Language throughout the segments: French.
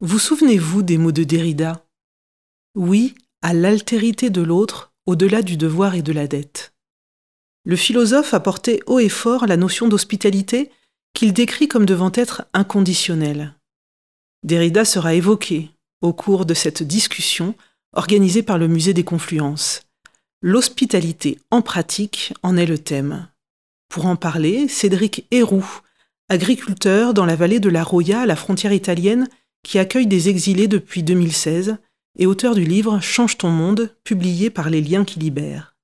Vous souvenez-vous des mots de Derrida? Oui à l'altérité de l'autre au-delà du devoir et de la dette. Le philosophe a porté haut et fort la notion d'hospitalité qu'il décrit comme devant être inconditionnelle. Derrida sera évoqué au cours de cette discussion organisée par le Musée des Confluences. L'hospitalité en pratique en est le thème. Pour en parler, Cédric Héroux, agriculteur dans la vallée de la Roya à la frontière italienne, qui accueille des exilés depuis 2016 et auteur du livre Change ton monde, publié par Les Liens qui libèrent.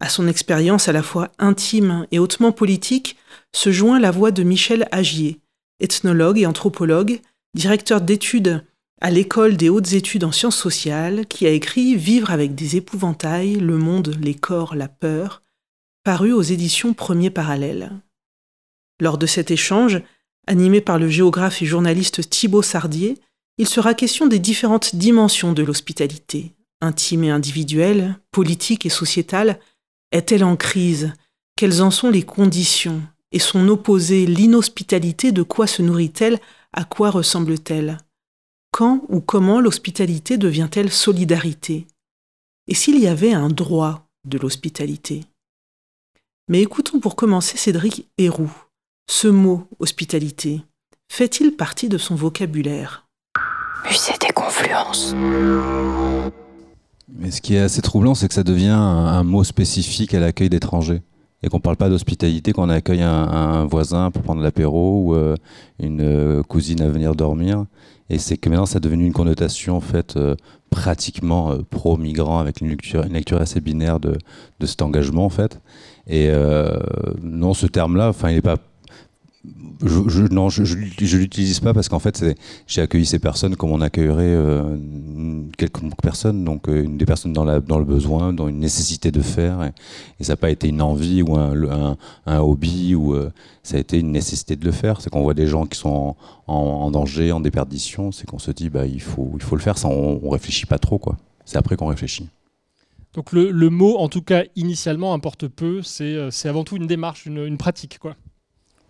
À son expérience à la fois intime et hautement politique se joint la voix de Michel Agier, ethnologue et anthropologue, directeur d'études à l'école des hautes études en sciences sociales, qui a écrit Vivre avec des épouvantails, le monde, les corps, la peur, paru aux éditions Premier Parallèle. Lors de cet échange, Animé par le géographe et journaliste Thibaut Sardier, il sera question des différentes dimensions de l'hospitalité, intime et individuelle, politique et sociétale. Est-elle en crise? Quelles en sont les conditions? Et son opposé, l'inhospitalité, de quoi se nourrit-elle? À quoi ressemble-t-elle? Quand ou comment l'hospitalité devient-elle solidarité? Et s'il y avait un droit de l'hospitalité? Mais écoutons pour commencer Cédric Héroux. Ce mot hospitalité fait-il partie de son vocabulaire? Musée des confluences. Mais ce qui est assez troublant, c'est que ça devient un, mot spécifique à l'accueil d'étrangers. Et qu'on ne parle pas d'hospitalité quand on accueille un, voisin pour prendre l'apéro ou euh, une euh, cousine à venir dormir. Et c'est que maintenant, ça a devenu une connotation en fait, euh, pratiquement pro-migrant avec une lecture, une lecture assez binaire de, de, cet engagement. En fait. Et non, ce terme-là, il n'est pas je, non, je, je, l'utilise pas parce qu'en fait, j'ai accueilli ces personnes comme on accueillerait euh, quelques personnes, donc euh, des personnes dans, le besoin, dans une nécessité de faire, et, ça n'a pas été une envie ou un, hobby, ou euh, ça a été une nécessité de le faire. C'est qu'on voit des gens qui sont en, danger, en déperdition, c'est qu'on se dit, bah, il faut, il faut le faire, ça, on, on réfléchit pas trop, quoi. C'est après qu'on réfléchit. Donc le, mot, en tout cas initialement, importe peu. C'est avant tout une démarche, une, une pratique, quoi.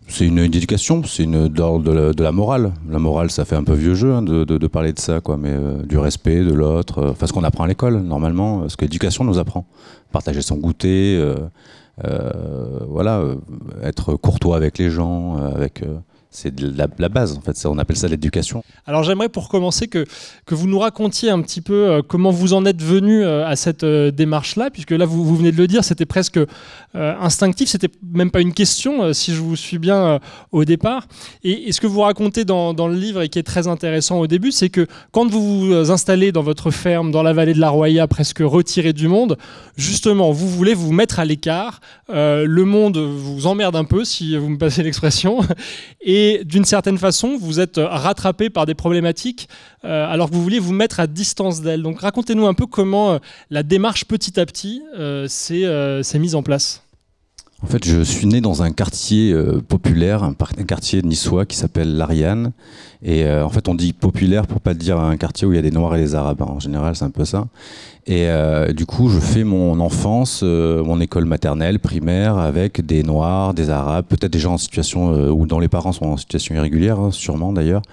C'est une, éducation, c'est une d'ordre de, la morale. La morale, ça fait un peu vieux jeu hein, de, parler de ça, quoi, mais euh, du respect de l'autre, euh, enfin ce qu'on apprend à l'école normalement, ce que l'éducation nous apprend. Partager son goûter, euh, voilà, être courtois avec les gens, avec c'est la, base en fait, on appelle ça l'éducation. Alors j'aimerais pour commencer que, que vous nous racontiez un petit peu euh, comment vous en êtes venu euh, à cette euh, démarche-là, puisque là vous, venez de le dire, c'était presque instinctif, c'était même pas une question si je vous suis bien au départ. Et, ce que vous racontez dans, le livre et qui est très intéressant au début, c'est que quand vous vous installez dans votre ferme dans la vallée de la Roya, presque retiré du monde, justement vous voulez vous mettre à l'écart, le monde vous emmerde un peu si vous me passez l'expression, et d'une certaine façon, vous êtes rattrapé par des problématiques euh, alors que vous vouliez vous mettre à distance d'elles. Donc racontez-nous un peu comment euh, la démarche petit à petit euh, s'est mise en place. En fait, je suis né dans un quartier populaire, un, quartier niçois qui s'appelle l'Ariane. Et en fait, on dit populaire pour pas dire un quartier où il y a des Noirs et des Arabes. En général, c'est un peu ça. Et euh, du coup, je fais mon enfance, euh, mon école maternelle, primaire, avec des Noirs, des Arabes, peut-être des gens en situation euh, où dans les parents sont en situation irrégulière, hein, sûrement d'ailleurs.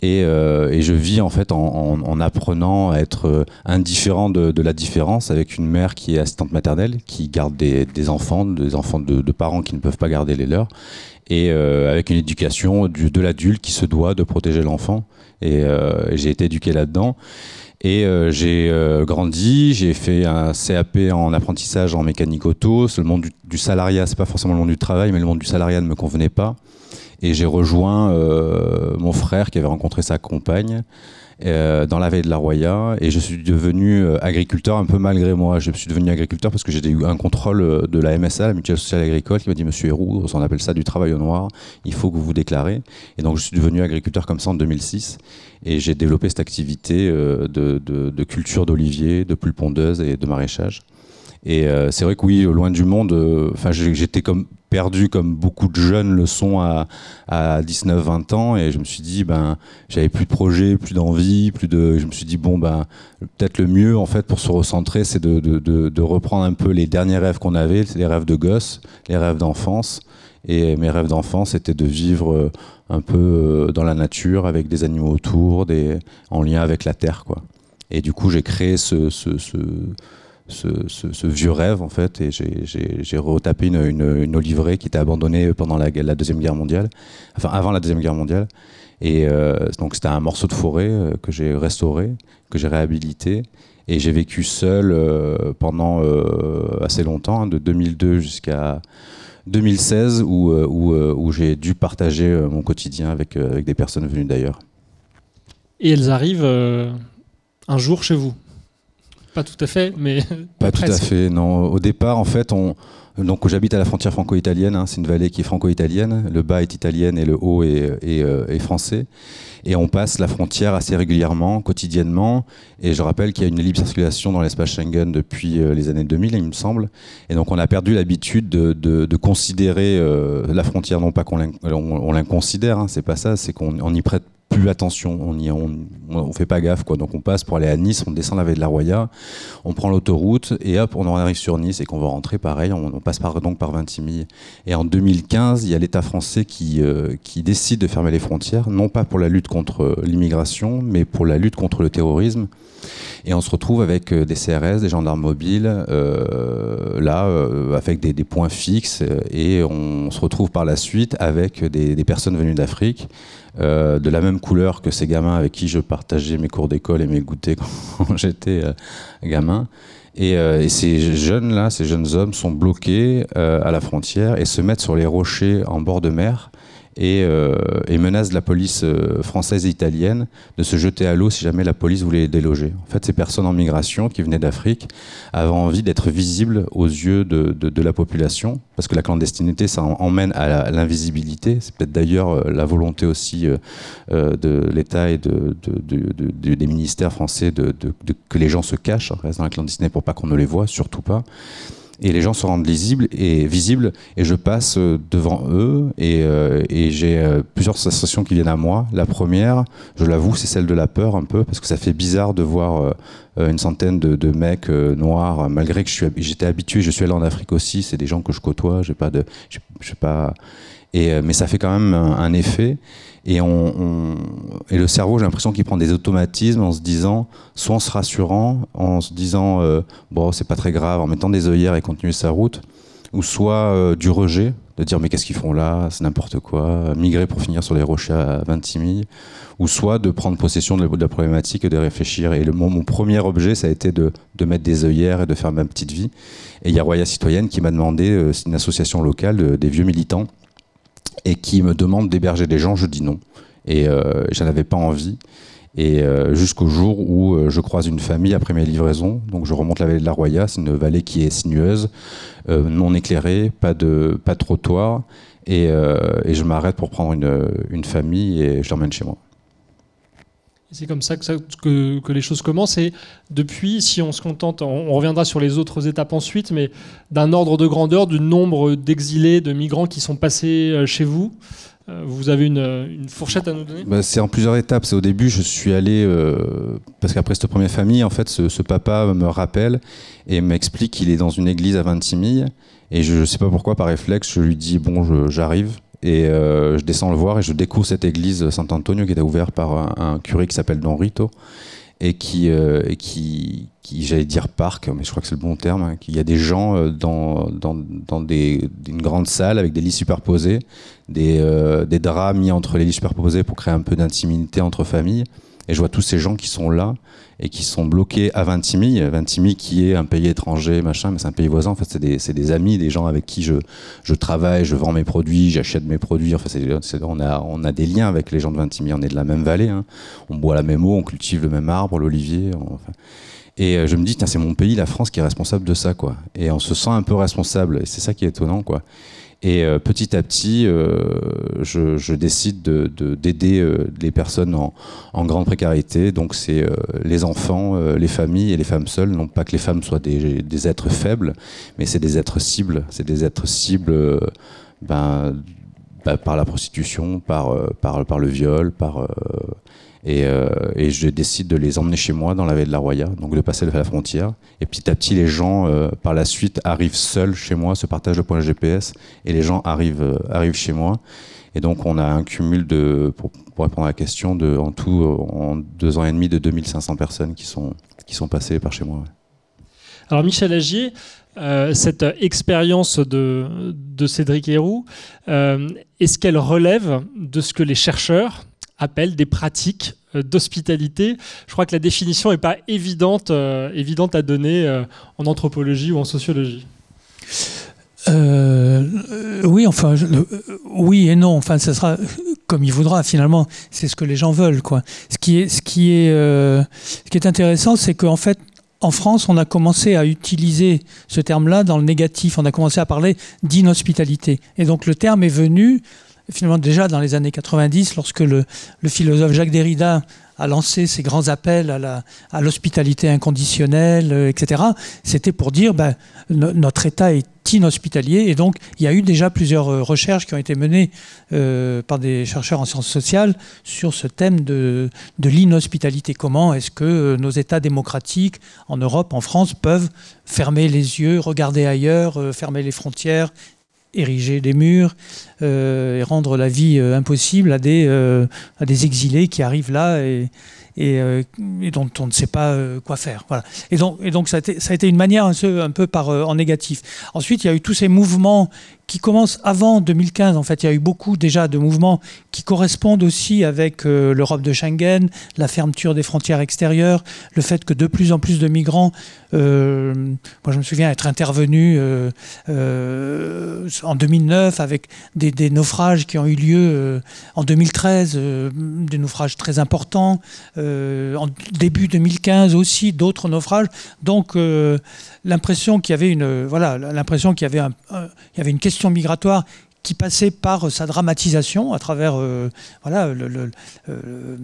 Et, et, je vis en fait en, en, apprenant à être indifférent de, de, la différence avec une mère qui est assistante maternelle, qui garde des, des enfants, des enfants de, de, parents qui ne peuvent pas garder les leurs, et avec une éducation du, de l'adulte qui se doit de protéger l'enfant. Et, et j'ai été éduqué là-dedans. Et euh, j'ai euh, grandi, j'ai fait un CAP en apprentissage en mécanique auto. Le monde du, du salariat, c'est pas forcément le monde du travail, mais le monde du salariat ne me convenait pas. Et j'ai rejoint euh, mon frère qui avait rencontré sa compagne euh, dans la veille de la Roya et je suis devenu euh, agriculteur un peu malgré moi. Je suis devenu agriculteur parce que j'ai eu un contrôle euh, de la MSA, la Mutuelle Sociale Agricole, qui m'a dit Monsieur Héroux, on appelle ça du travail au noir, il faut que vous vous déclarez. Et donc je suis devenu agriculteur comme ça en 2006 et j'ai développé cette activité de, culture d'olivier, de pulpondeuse et de maraîchage. Et c'est vrai que oui, loin du monde, j'étais comme perdu comme beaucoup de jeunes le sont à, à 19-20 ans et je me suis dit ben j'avais plus de projet, plus d'envie, plus de je me suis dit bon ben peut-être le mieux en fait pour se recentrer c'est de, reprendre un peu les derniers rêves qu'on avait, les rêves de gosse, les rêves d'enfance Et mes rêves d'enfant, c'était de vivre un peu dans la nature, avec des animaux autour, des, en lien avec la terre, quoi. Et du coup, j'ai créé ce, ce, vieux rêve, en fait, et j'ai retapé une, une, qui était abandonnée pendant la, Deuxième Guerre mondiale, enfin avant la Deuxième Guerre mondiale. Et donc, c'était un morceau de forêt que j'ai restauré, que j'ai réhabilité. Et j'ai vécu seul euh, pendant euh, assez longtemps, hein, de 2002 jusqu'à 2016, où, euh, j'ai dû partager mon quotidien avec des personnes venues d'ailleurs. Et elles arrivent un jour chez vous? Pas tout à fait, mais. Pas tout à fait, non. Au départ, en fait, on, donc j'habite à la frontière franco-italienne, hein. c'est une vallée qui est franco-italienne, le bas est italien et le haut est, est, français. Et on passe la frontière assez régulièrement, quotidiennement. Et je rappelle qu'il y a une libre circulation dans l'espace Schengen depuis euh, les années 2000, il me semble. Et donc on a perdu l'habitude de, de, considérer euh, la frontière, non pas qu'on l'inconsidère, hein, c'est pas ça, c'est qu'on y prête plus attention, on y on, on, fait pas gaffe quoi. Donc on passe pour aller à Nice, on descend la vallée de la Roya, on prend l'autoroute et hop, on en arrive sur Nice et qu'on va rentrer pareil, on, passe par donc par Vintimille. Et en 2015, il y a l'État français qui euh, qui décide de fermer les frontières, non pas pour la lutte contre l'immigration, mais pour la lutte contre le terrorisme. Et on se retrouve avec euh, des CRS, des gendarmes mobiles, euh, là, euh, avec des, points fixes. Et on se retrouve par la suite avec des, des personnes venues d'Afrique euh, de la même couleur que ces gamins avec qui je partageais mes cours d'école et mes goûters quand j'étais euh, gamin. Et, euh, et, ces jeunes-là, ces jeunes hommes sont bloqués à la frontière et se mettent sur les rochers en bord de mer et, euh, et, menace la police euh, française et italienne de se jeter à l'eau si jamais la police voulait les déloger. En fait, ces personnes en migration qui venaient d'Afrique avaient envie d'être visibles aux yeux de, la population, parce que la clandestinité, ça emmène à l'invisibilité. C'est peut-être d'ailleurs euh, la volonté aussi de l'État et de, des ministères français de, que les gens se cachent, restent dans la clandestinité pour pas qu'on ne les voit, surtout pas et les gens se rendent lisibles et visibles et je passe euh, devant eux et, euh, j'ai euh, plusieurs sensations qui viennent à moi. La première, je l'avoue, c'est celle de la peur un peu parce que ça fait bizarre de voir une centaine de, mecs noirs malgré que j'étais habitué, je suis allé en Afrique aussi, c'est des gens que je côtoie, j'ai pas de je sais pas et mais ça fait quand même un, effet et, le cerveau, j'ai l'impression qu'il prend des automatismes en se disant, soit en se rassurant, en se disant, euh, bon, c'est pas très grave, en mettant des œillères et continuer sa route, ou soit euh, du rejet, de dire, mais qu'est-ce qu'ils font là, c'est n'importe quoi, migrer pour finir sur les rochers à 26 000, ou soit de prendre possession de la problématique et de réfléchir. Et mon, premier objet, ça a été de, de, mettre des œillères et de faire ma petite vie. Et il y a Roya Citoyenne qui m'a demandé, euh, c'est une association locale des vieux militants, et qui me demande d'héberger des gens, je dis non. Et euh, j'en avais pas envie. Et euh, jusqu'au jour où euh, je croise une famille après mes livraisons. Donc je remonte la vallée de la Roya, c'est une vallée qui est sinueuse, non éclairée, pas de, pas de trottoir. Et, et je m'arrête pour prendre une, une famille et je l'emmène chez moi. C'est comme ça que, les choses commencent. Et depuis, si on se contente, on, reviendra sur les autres étapes ensuite, mais d'un ordre de grandeur, du nombre d'exilés, de migrants qui sont passés euh, chez vous, euh, vous avez une, fourchette à nous donner? Bah, C'est en plusieurs étapes. C'est au début, je suis allé euh, parce qu'après cette première famille, en fait, ce, ce papa me rappelle et m'explique qu'il est dans une église à 26 000. Et je ne sais pas pourquoi, par réflexe, je lui dis bon, j'arrive. Et euh, je descends le voir et je découvre cette église Saint-Antonio qui était ouverte par un, curé qui s'appelle Don Rito et qui, euh, et qui, qui j'allais dire parc, mais je crois que c'est le bon terme, hein, qu'il y a des gens euh, dans, dans, dans une grande salle avec des lits superposés, des, des draps mis entre les lits superposés pour créer un peu d'intimité entre familles. Et je vois tous ces gens qui sont là et qui sont bloqués à Vintimille. Vintimille qui est un pays étranger, machin, mais c'est un pays voisin. En fait, c'est des, amis, des gens avec qui je, travaille, je vends mes produits, j'achète mes produits. Enfin, on, a, des liens avec les gens de Vintimille. On est de la même vallée. Hein. On boit la même eau, on cultive le même arbre, l'olivier. Et euh, je me dis, c'est mon pays, la France, qui est responsable de ça, quoi. Et on se sent un peu responsable. Et c'est ça qui est étonnant, quoi. Et euh, petit à petit, euh, je, je, décide d'aider de, euh, les personnes en, en, grande précarité. Donc c'est euh, les enfants, les familles et les femmes seules. Non pas que les femmes soient des, des êtres faibles, mais c'est des êtres cibles. C'est des êtres cibles ben, ben, par la prostitution, par, par, par le viol, par Et, et, je décide de les emmener chez moi dans la vallée de la Roya, donc de passer la frontière. Et petit à petit, les gens, par la suite, arrivent seuls chez moi, se partagent le point GPS, et les gens arrivent, arrivent chez moi. Et donc, on a un cumul de, pour, répondre à la question, de, en tout, en deux ans et demi, de 2500 personnes qui sont, qui sont passées par chez moi. Alors, Michel Agier, euh, cette expérience de, de, Cédric Héroux, euh, est-ce qu'elle relève de ce que les chercheurs appellent des pratiques euh, d'hospitalité Je crois que la définition n'est pas évidente, évidente à donner en anthropologie ou en sociologie. oui, enfin, oui et non. Enfin, ce sera comme il voudra. Finalement, c'est ce que les gens veulent, quoi. Ce qui est, ce qui est, ce qui est intéressant, c'est qu'en fait, en France, on a commencé à utiliser ce terme-là dans le négatif. On a commencé à parler d'inhospitalité. Et donc le terme est venu finalement déjà dans les années 90, lorsque le, philosophe Jacques Derrida a lancé ses grands appels à l'hospitalité inconditionnelle, euh, etc., c'était pour dire ben, notre État est inhospitalier. Et donc, il y a eu déjà plusieurs euh, recherches qui ont été menées euh, par des chercheurs en sciences sociales sur ce thème de, de l'inhospitalité. Comment est-ce que nos États démocratiques en Europe, en France, peuvent fermer les yeux, regarder ailleurs, fermer les frontières ériger des murs euh, et rendre la vie euh, impossible à des, euh, à des exilés qui arrivent là et, dont on ne sait pas quoi faire. Et donc, ça, a été, une manière un peu, en négatif. Ensuite, il y a eu tous ces mouvements qui commence avant 2015. En fait, il y a eu beaucoup déjà de mouvements qui correspondent aussi avec l'Europe de Schengen, la fermeture des frontières extérieures, le fait que de plus en plus de migrants, euh, moi je me souviens être intervenu euh, en 2009 avec des, naufrages qui ont eu lieu en 2013, des naufrages très importants, en début 2015 aussi d'autres naufrages. Donc l'impression qu'il y avait une voilà l'impression qu'il y avait un, il y avait une question migratoire qui passait par sa dramatisation à travers euh, voilà le, euh,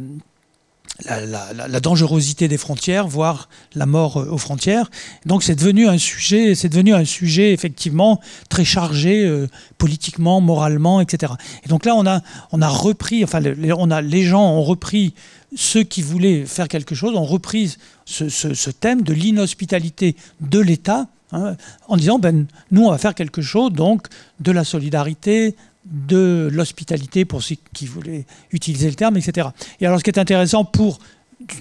la, dangerosité des frontières, voire la mort euh, aux frontières. Donc c'est devenu un sujet, c'est devenu un sujet effectivement très chargé politiquement, moralement, etc. Et donc là on a on a repris, enfin on a les gens ont repris ceux qui voulaient faire quelque chose ont repris ce, thème de l'inhospitalité de l'État hein, en disant ben, nous, on va faire quelque chose donc de la solidarité, de l'hospitalité pour ceux qui voulaient utiliser le terme, etc. Et alors, ce qui est intéressant pour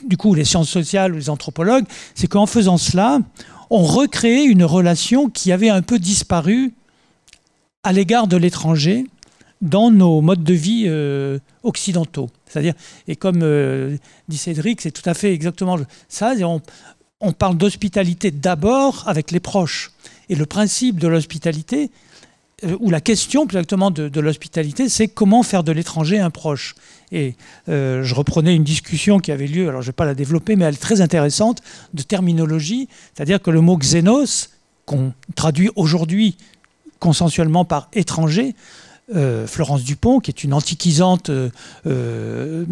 du coup les sciences sociales ou les anthropologues, c'est qu'en faisant cela, on recréait une relation qui avait un peu disparu à l'égard de l'étranger dans nos modes de vie euh, occidentaux. C'est-à-dire, et comme euh, dit Cédric, c'est tout à fait exactement ça. On, on parle d'hospitalité d'abord avec les proches. Et le principe de l'hospitalité, euh, ou la question plus exactement de, l'hospitalité, c'est comment faire de l'étranger un proche. Et je reprenais une discussion qui avait lieu, alors je ne vais pas la développer, mais elle est très intéressante, de terminologie. C'est-à-dire que le mot xénos, qu'on traduit aujourd'hui consensuellement par étranger, euh, Florence Dupont, qui est une antiquisante euh, euh,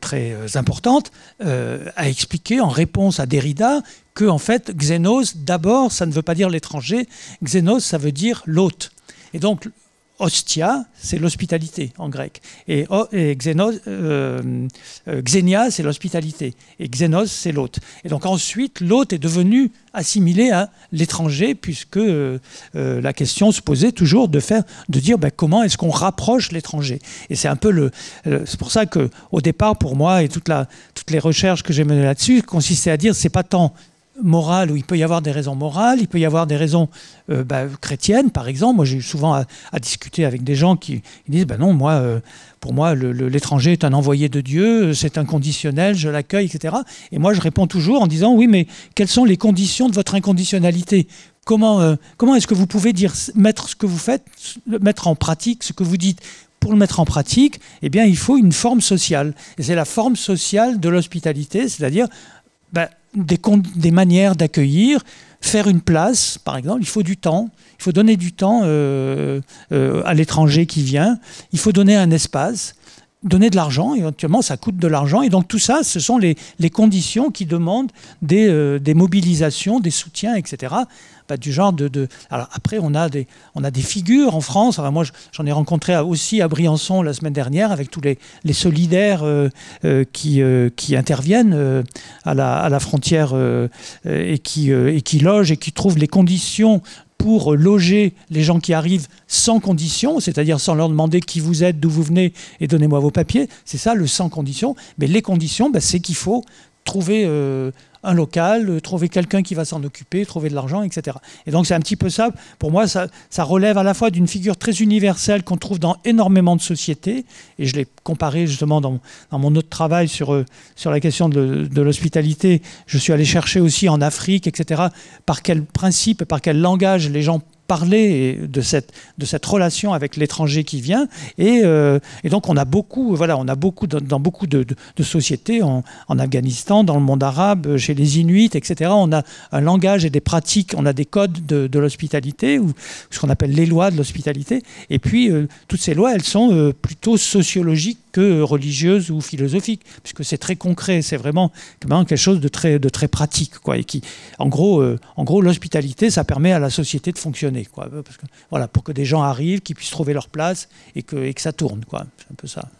très importante, a expliqué en réponse à Derrida que en fait xénos, d'abord, ça ne veut pas dire l'étranger, xénos, ça veut dire l'hôte. Et donc Ostia, c'est l'hospitalité en grec. Et, euh, euh, c'est l'hospitalité. Et xénos, c'est l'hôte. Et donc ensuite, l'hôte est devenu assimilé à l'étranger, puisque euh, la question se posait toujours de, faire, de dire ben, comment est-ce qu'on rapproche l'étranger. Et c'est un peu le. c'est pour ça qu'au départ, pour moi, et toutes les recherches que j'ai menées là-dessus consistaient à dire c'est pas tant morale où il peut y avoir des raisons morales, il peut y avoir des raisons euh, bah, chrétiennes, par exemple. Moi, j'ai eu souvent à, discuter avec des gens qui, disent ben non, moi, euh, pour moi, l'étranger est un envoyé de Dieu, c'est inconditionnel, je l'accueille, etc. Et moi, je réponds toujours en disant oui, mais quelles sont les conditions de votre inconditionnalité? Comment, euh, comment est-ce que vous pouvez dire, mettre ce que vous faites, mettre en pratique ce que vous dites? Pour le mettre en pratique, eh bien, il faut une forme sociale. Et c'est la forme sociale de l'hospitalité, c'est-à-dire ben, des, manières d'accueillir, faire une place, par exemple, il faut du temps, il faut donner du temps euh, euh, à l'étranger qui vient, il faut donner un espace, donner de l'argent, éventuellement ça coûte de l'argent, et donc tout ça, ce sont les, conditions qui demandent des, des, mobilisations, des soutiens, etc. Bah, du genre de, Alors après, on a, des, on a des figures en France. Alors moi, j'en ai rencontré aussi à Briançon la semaine dernière avec tous les, les solidaires euh, euh, qui, euh, qui interviennent à, la, à la frontière et, qui, et qui logent et qui trouvent les conditions pour loger les gens qui arrivent sans condition, c'est-à-dire sans leur demander qui vous êtes, d'où vous venez et donnez-moi vos papiers. C'est ça le sans condition. Mais les conditions, bah, c'est qu'il faut trouver un local, euh, trouver quelqu'un qui va s'en occuper, trouver de l'argent, etc. Et donc c'est un petit peu ça. Pour moi, ça, relève à la fois d'une figure très universelle qu'on trouve dans énormément de sociétés, et je l'ai comparé justement dans, mon autre travail sur, euh, sur la question de, de l'hospitalité. Je suis allé chercher aussi en Afrique, etc., par quel principe, par quel langage les gens parler de cette, de cette relation avec l'étranger qui vient. Et, euh, et, donc on a beaucoup, voilà, on a beaucoup dans, beaucoup de, de, sociétés, en, en, Afghanistan, dans le monde arabe, chez les Inuits, etc. On a un langage et des pratiques, on a des codes de, de l'hospitalité, ou ce qu'on appelle les lois de l'hospitalité. Et puis euh, toutes ces lois, elles sont euh, plutôt sociologiques que religieuses ou philosophiques, puisque c'est très concret, c'est vraiment, quelque chose de très, de très pratique. Quoi, et qui, en gros, en gros l'hospitalité, ça permet à la société de fonctionner. Quoi, voilà, pour que des gens arrivent, qu'ils puissent trouver leur place et que, et que ça tourne. C'est un peu ça.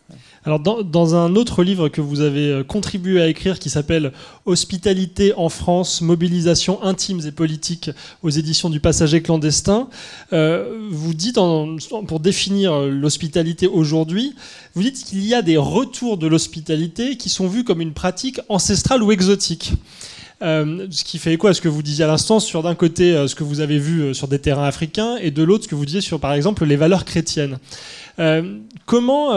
Alors, dans, un autre livre que vous avez euh, contribué à écrire qui s'appelle Hospitalité en France, mobilisation intimes et politiques aux éditions du Passager clandestin, euh, vous dites, pour définir euh, l'hospitalité aujourd'hui, vous dites qu'il y a des retours de l'hospitalité qui sont vus comme une pratique ancestrale ou exotique. Ce qui fait écho à ce que vous disiez à l'instant sur d'un côté ce que vous avez vu sur des terrains africains et de l'autre ce que vous disiez sur par exemple les valeurs chrétiennes. comment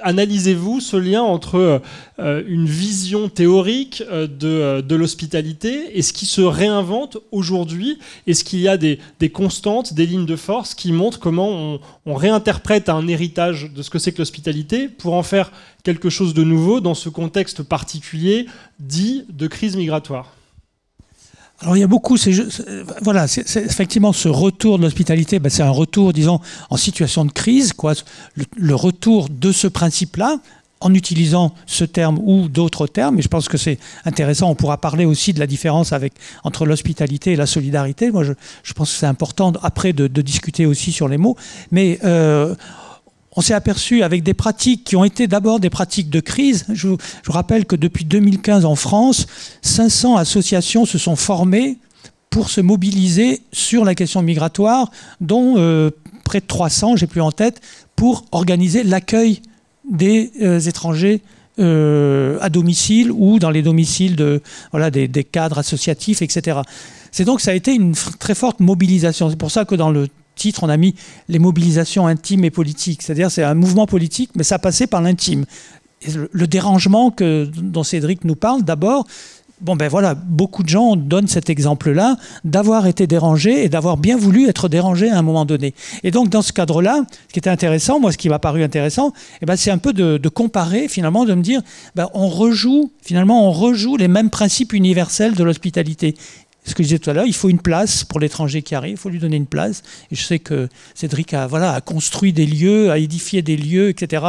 analysez-vous ce lien entre euh, une vision théorique euh, euh, de, l'hospitalité et ce qui se réinvente aujourd'hui Est-ce qu'il y a des, constantes, des lignes de force qui montrent comment on, on réinterprète un héritage de ce que c'est que l'hospitalité pour en faire quelque chose de nouveau dans ce contexte particulier dit de crise migratoire alors il y a beaucoup, voilà, effectivement ce retour de l'hospitalité, ben, c'est un retour, disons, en situation de crise, quoi, le, retour de ce principe-là, en utilisant ce terme ou d'autres termes, et je pense que c'est intéressant, on pourra parler aussi de la différence avec, entre l'hospitalité et la solidarité. Moi, je, pense que c'est important après de, de, discuter aussi sur les mots, mais euh, on s'est aperçu avec des pratiques qui ont été d'abord des pratiques de crise. Je rappelle que depuis 2015 en France, 500 associations se sont formées pour se mobiliser sur la question migratoire, dont euh, près de 300, j'ai plus en tête, pour organiser l'accueil des euh, étrangers euh, à domicile ou dans les domiciles des cadres associatifs, etc. C'est donc ça a été une très forte mobilisation. C'est pour ça que dans le titre, on a mis les mobilisations intimes et politiques. C'est-à-dire c'est un mouvement politique, mais ça passait par l'intime. Le, dérangement que, dont Cédric nous parle, d'abord, bon ben voilà, beaucoup de gens donnent cet exemple-là d'avoir été dérangés et d'avoir bien voulu être dérangés à un moment donné. Et donc dans ce cadre-là, ce qui était intéressant, moi ce qui m'a paru intéressant, eh ben, c'est un peu de, comparer finalement, de me dire, ben, on rejoue finalement on rejoue les mêmes principes universels de l'hospitalité ce que je disais tout à l'heure, il faut une place pour l'étranger qui arrive, il faut lui donner une place. Et je sais que Cédric a, voilà, a construit des lieux, a édifié des lieux, etc.,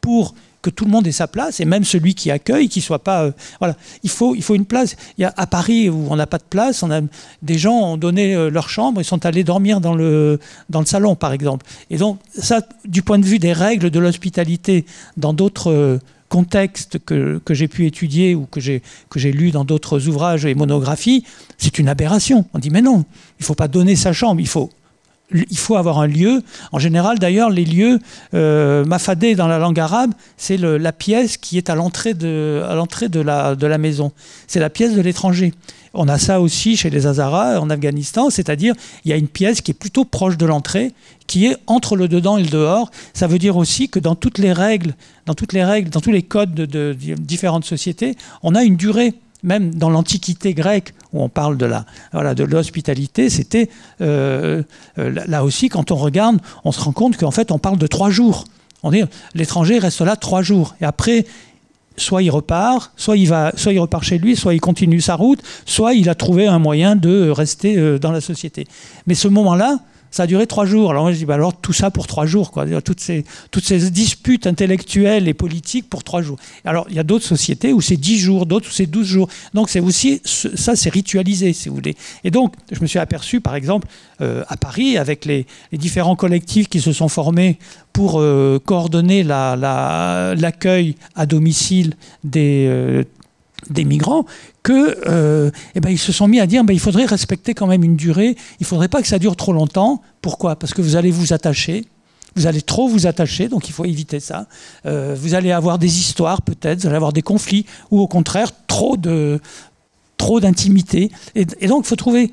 pour que tout le monde ait sa place, et même celui qui accueille, qui soit pas... Euh, voilà, il faut, il faut une place. Il y a, à Paris, où on n'a pas de place, on a, des gens ont donné euh, leur chambre, ils sont allés dormir dans le, dans le salon, par exemple. Et donc, ça, du point de vue des règles de l'hospitalité, dans d'autres... Euh, contexte que, j'ai pu étudier ou que j'ai, que j'ai lu dans d'autres ouvrages et monographies, c'est une aberration. On dit mais non, il ne faut pas donner sa chambre, il faut, il faut avoir un lieu. En général, d'ailleurs, les lieux, euh, mafadé dans la langue arabe, c'est la pièce qui est à l'entrée de, la maison. C'est la pièce de l'étranger. On a ça aussi chez les Hazaras en Afghanistan, c'est-à-dire il y a une pièce qui est plutôt proche de l'entrée, qui est entre le dedans et le dehors. Ça veut dire aussi que dans toutes les règles, dans toutes les règles, dans tous les codes de, différentes sociétés, on a une durée. Même dans l'Antiquité grecque, où on parle de la voilà de l'hospitalité, c'était euh, euh, là aussi quand on regarde, on se rend compte qu'en fait on parle de trois jours. On dit l'étranger reste là trois jours et après soit il repart, soit il, va, soit il repart chez lui, soit il continue sa route, soit il a trouvé un moyen de rester euh, dans la société. Mais ce moment-là, ça a duré trois jours. Alors je dis, bah alors tout ça pour trois jours, quoi. Toutes ces, toutes ces disputes intellectuelles et politiques pour trois jours. Alors il y a d'autres sociétés où c'est dix jours, d'autres où c'est douze jours. Donc c'est aussi, ça c'est ritualisé, si vous voulez. Et donc je me suis aperçu, par exemple, euh, à Paris, avec les, différents collectifs qui se sont formés pour euh, coordonner l'accueil la, à domicile des, euh, des migrants, que euh, eh ben, ils se sont mis à dire ben, il faudrait respecter quand même une durée, il ne faudrait pas que ça dure trop longtemps. Pourquoi? Parce que vous allez vous attacher. Vous allez trop vous attacher, donc il faut éviter ça. Euh, vous allez avoir des histoires peut-être, vous allez avoir des conflits, ou au contraire trop de trop d'intimité. Et, donc il faut trouver,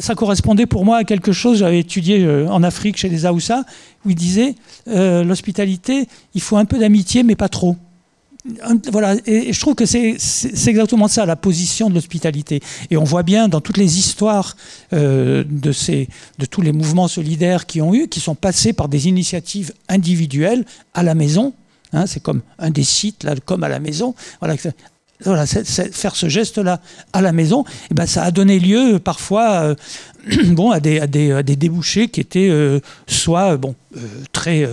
ça correspondait pour moi à quelque chose, j'avais étudié euh, en Afrique chez les Aoussa, où il disait, l'hospitalité, il faut un peu d'amitié, mais pas trop voilà, et je trouve que c'est exactement ça, la position de l'hospitalité. Et on voit bien dans toutes les histoires euh, de, ces, de tous les mouvements solidaires qui ont eu, qui sont passés par des initiatives individuelles à la maison. Hein, c'est comme un des sites, là, comme à la maison. Voilà, faire ce geste-là à la maison, eh ben, ça a donné lieu parfois euh, bon, à, des, à, des, des, débouchés qui étaient euh, soit bon, très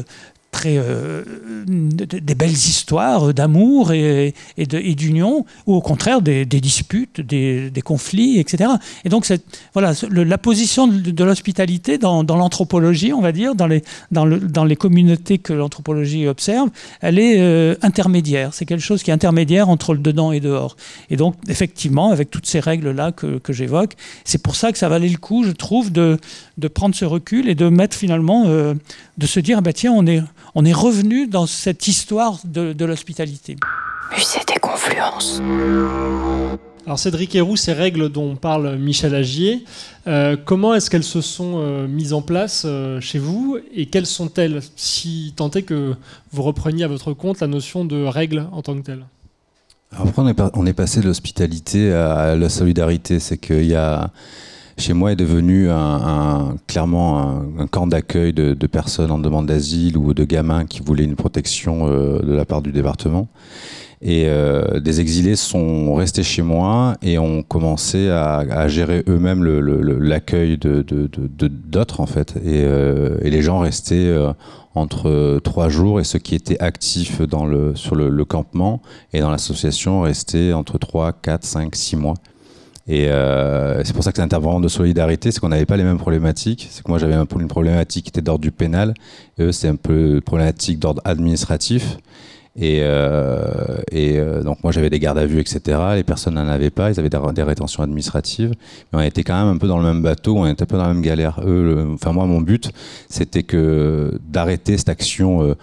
euh, des belles histoires d'amour et, d'union, ou au contraire des, disputes, des, conflits, etc. Et donc voilà, la position de, l'hospitalité dans, l'anthropologie, on va dire, dans les, dans, le, dans les communautés que l'anthropologie observe, elle est euh, intermédiaire. C'est quelque chose qui est intermédiaire entre le dedans et dehors. Et donc effectivement, avec toutes ces règles-là que, que j'évoque, c'est pour ça que ça valait le coup, je trouve, de, de prendre ce recul et de mettre finalement, euh, de se dire, bah, tiens, on est on est revenu dans cette histoire de, l'hospitalité. Musée des confluences. Alors Cédric Héroux, ces règles dont parle Michel Agier, euh, comment est-ce qu'elles se sont euh, mises en place euh, chez vous et quelles sont-elles, si tant est que vous repreniez à votre compte la notion de règles en tant que telles Après, on est, passé de l'hospitalité à la solidarité. C'est qu'il y a chez moi est devenu un, clairement un, camp d'accueil de, personnes en demande d'asile ou de gamins qui voulaient une protection euh, de la part du département. Et euh, des exilés sont restés chez moi et ont commencé à, gérer eux-mêmes l'accueil de, d'autres en fait. Et, euh, et, les gens restaient entre trois jours et ceux qui étaient actifs dans le, sur le, campement et dans l'association restaient entre trois, quatre, cinq, six mois. Et euh, c'est pour ça que c'est intervenant de solidarité, c'est qu'on n'avait pas les mêmes problématiques. C'est que moi j'avais un une problématique qui était d'ordre du pénal, et eux c'est un peu une problématique d'ordre administratif. Et, euh, euh, donc moi j'avais des gardes à vue, etc. Les personnes n'en avaient pas, ils avaient des, rétentions administratives. Mais on était quand même un peu dans le même bateau, on était un peu dans la même galère. Enfin moi mon but c'était que d'arrêter cette action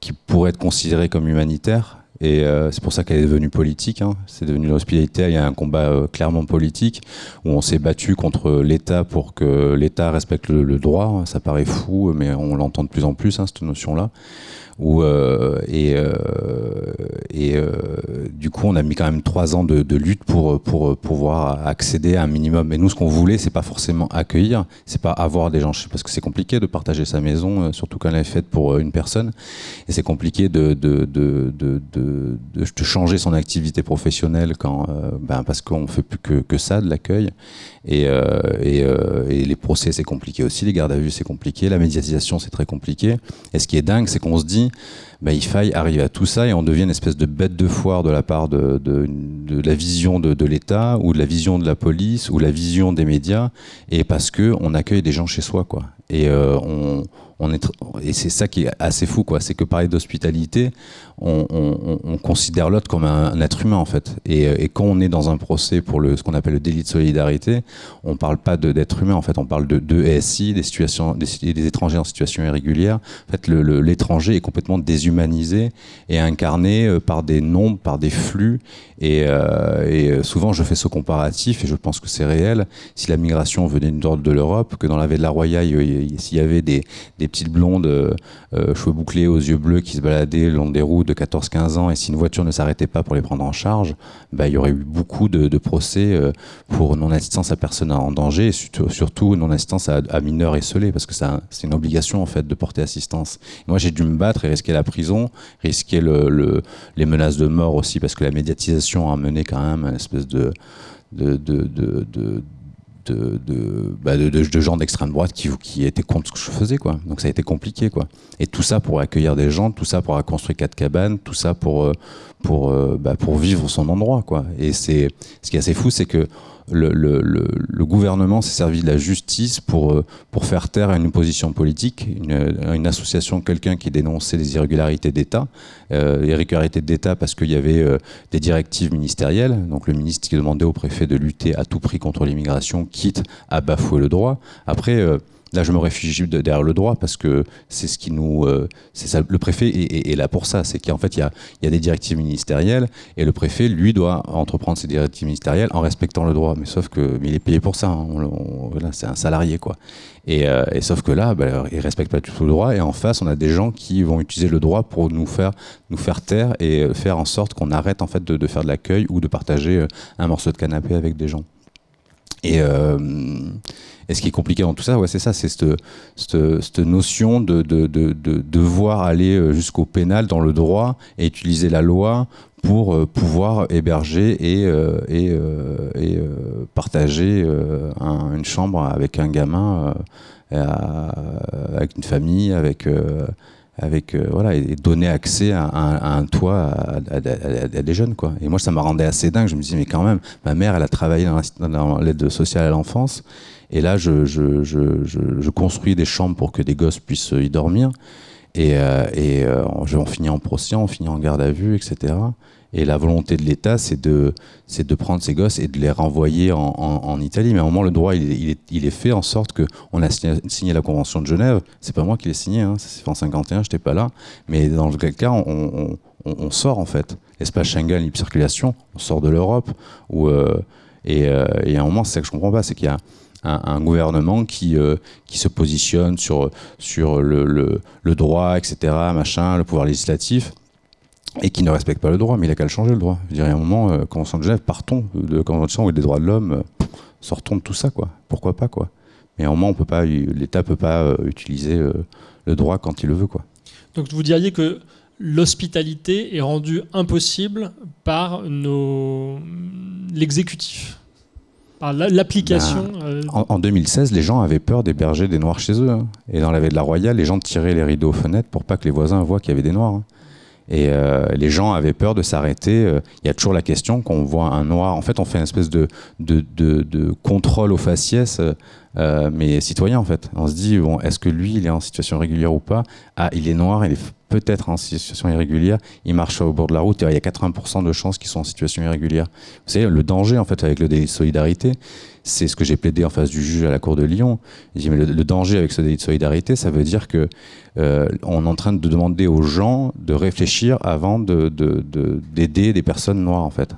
qui pourrait être considérée comme humanitaire et euh, c'est pour ça qu'elle est devenue politique. Hein. C'est devenu l'hospitalité. Il y a un combat euh, clairement politique où on s'est battu contre l'État pour que l'État respecte le, droit. Ça paraît fou, mais on l'entend de plus en plus, hein, cette notion-là. Euh, et, euh, et euh, du coup, on a mis quand même trois ans de, de, lutte pour, pour pouvoir accéder à un minimum. Et nous, ce qu'on voulait, c'est pas forcément accueillir, c'est pas avoir des gens, parce que c'est compliqué de partager sa maison, surtout quand elle est faite pour une personne. Et c'est compliqué de, de, de, de, changer son activité professionnelle quand, ben, parce qu'on fait plus que, que ça, de l'accueil. Et, euh, et, euh, et, les procès, c'est compliqué aussi. Les gardes à vue, c'est compliqué. La médiatisation, c'est très compliqué. Et ce qui est dingue, c'est qu'on se dit, bah, il faille arriver à tout ça et on devient une espèce de bête de foire de la part de, de, de la vision de, de l'État ou de la vision de la police ou la vision des médias et parce que on accueille des gens chez soi quoi et euh, on, on est et c'est ça qui est assez fou quoi c'est que parler d'hospitalité on, on, on, considère l'autre comme un, être humain en fait. Et, et, quand on est dans un procès pour le ce qu'on appelle le délit de solidarité on parle pas d'être humain en fait. On parle de, de SI des étrangers en situation irrégulière. En fait l'étranger est complètement déshumanisé et incarné euh, par des nombres par des flux. Et, euh, euh, souvent je fais ce comparatif et je pense que c'est réel. Si la migration venait d'ordre de l'Europe que dans la de la Royaille s'il y avait des, petites blondes, euh, euh, cheveux bouclés aux yeux bleus qui se baladaient le long des routes de 14-15 ans, et si une voiture ne s'arrêtait pas pour les prendre en charge, bah, il y aurait eu beaucoup de, procès euh, pour non-assistance à personne en danger, et surtout, non-assistance à, mineurs esselés, parce que c'est une obligation en fait de porter assistance. moi j'ai dû me battre et risquer la prison, risquer le, le, les menaces de mort aussi, parce que la médiatisation a mené quand même une espèce de, bah, de, gens d'extrême droite qui, qui étaient contre ce que je faisais. Donc ça a été compliqué. Et tout ça pour accueillir des gens, tout ça pour construire quatre cabanes, tout ça pour, pour, bah, pour vivre son endroit. Quoi. Et c'est, ce qui est assez fou, c'est que le, le, le, gouvernement s'est servi de la justice pour, euh, pour faire taire à une opposition politique, une, une association, quelqu'un qui dénonçait des irrégularités d'État, euh, irrégularités d'État parce qu'il y avait euh, des directives ministérielles, donc le ministre qui demandait au préfet de lutter à tout prix contre l'immigration, quitte à bafouer le droit. Après, euh, Là, je me réfugie derrière le droit parce que c'est ce qui nous, euh, ça. Le préfet est, là pour ça, c'est qu'en fait il y a, des directives ministérielles et le préfet lui doit entreprendre ces directives ministérielles en respectant le droit. Mais sauf que, il est payé pour ça. Hein. c'est un salarié quoi. Et, euh, et, sauf que là, bah, il respecte pas du tout le droit. Et en face, on a des gens qui vont utiliser le droit pour nous faire, nous faire taire et euh, faire en sorte qu'on arrête en fait de, faire de l'accueil ou de partager un morceau de canapé avec des gens. Et, euh, et ce qui est compliqué dans tout ça, ouais, c'est ça, c'est cette, notion de, de, de, de, devoir aller jusqu'au pénal dans le droit et utiliser la loi pour euh, pouvoir héberger et, euh, partager un, une chambre avec un gamin, avec une famille, avec avec euh, voilà et donner accès à, à, à un toit à, à, des jeunes quoi. Et moi ça m'a rendu assez dingue. Je me disais mais quand même ma mère elle a travaillé dans, l'aide sociale à l'enfance. Et là je, je, je, je, construis des chambres pour que des gosses puissent y dormir. Et, euh, et euh, on finit en procès on finit en garde à vue etc et la volonté de l'État, c'est de, c'est de prendre ces gosses et de les renvoyer en, Italie. Mais à un moment, le droit, il, est, il est fait en sorte qu'on a signé, la Convention de Genève. C'est pas moi qui l'ai signé, hein, fait en 51, j'étais pas là. Mais dans le cas, on, on, on, sort en fait. L'espace Schengen, libre circulation, on sort de l'Europe. Euh, et, euh, et à un moment, c'est ça que je comprends pas, c'est qu'il y a un, un, gouvernement qui, euh, qui se positionne sur, sur le, le, le droit, etc., machin, le pouvoir législatif et qui ne respecte pas le droit, mais il a qu'à le changer le droit. Je dirais à un moment, euh, Convention de Genève, partons de Convention des droits de l'homme, euh, sortons de tout ça, quoi. Pourquoi pas, quoi. Mais à un moment, on peut pas, l'État peut pas euh, utiliser euh, le droit quand il le veut, quoi. Donc vous diriez que l'hospitalité est rendue impossible par nos l'exécutif par l'application. Ben, euh... en, en, 2016, les gens avaient peur d'héberger des noirs chez eux. Hein. Et dans la veille de la Royale, les gens tiraient les rideaux aux fenêtres pour pas que les voisins voient qu'il y avait des noirs. Hein. Et euh, les gens avaient peur de s'arrêter. Il euh, y a toujours la question qu'on voit un noir. En fait, on fait une espèce de, de, de, contrôle au faciès, euh, mais citoyen en fait. On se dit, bon, est-ce que lui, il est en situation régulière ou pas? Ah, il est noir, il est peut-être en situation irrégulière, il marche au bord de la route, il y a 80% de chances qu'ils sont en situation irrégulière. Vous savez, le danger en fait avec le délit de solidarité, c'est ce que j'ai plaidé en face du juge à la cour de Lyon. Dit mais le, danger avec ce délit de solidarité, ça veut dire que euh, on est en train de demander aux gens de réfléchir avant de d'aider de, de, des personnes noires en fait.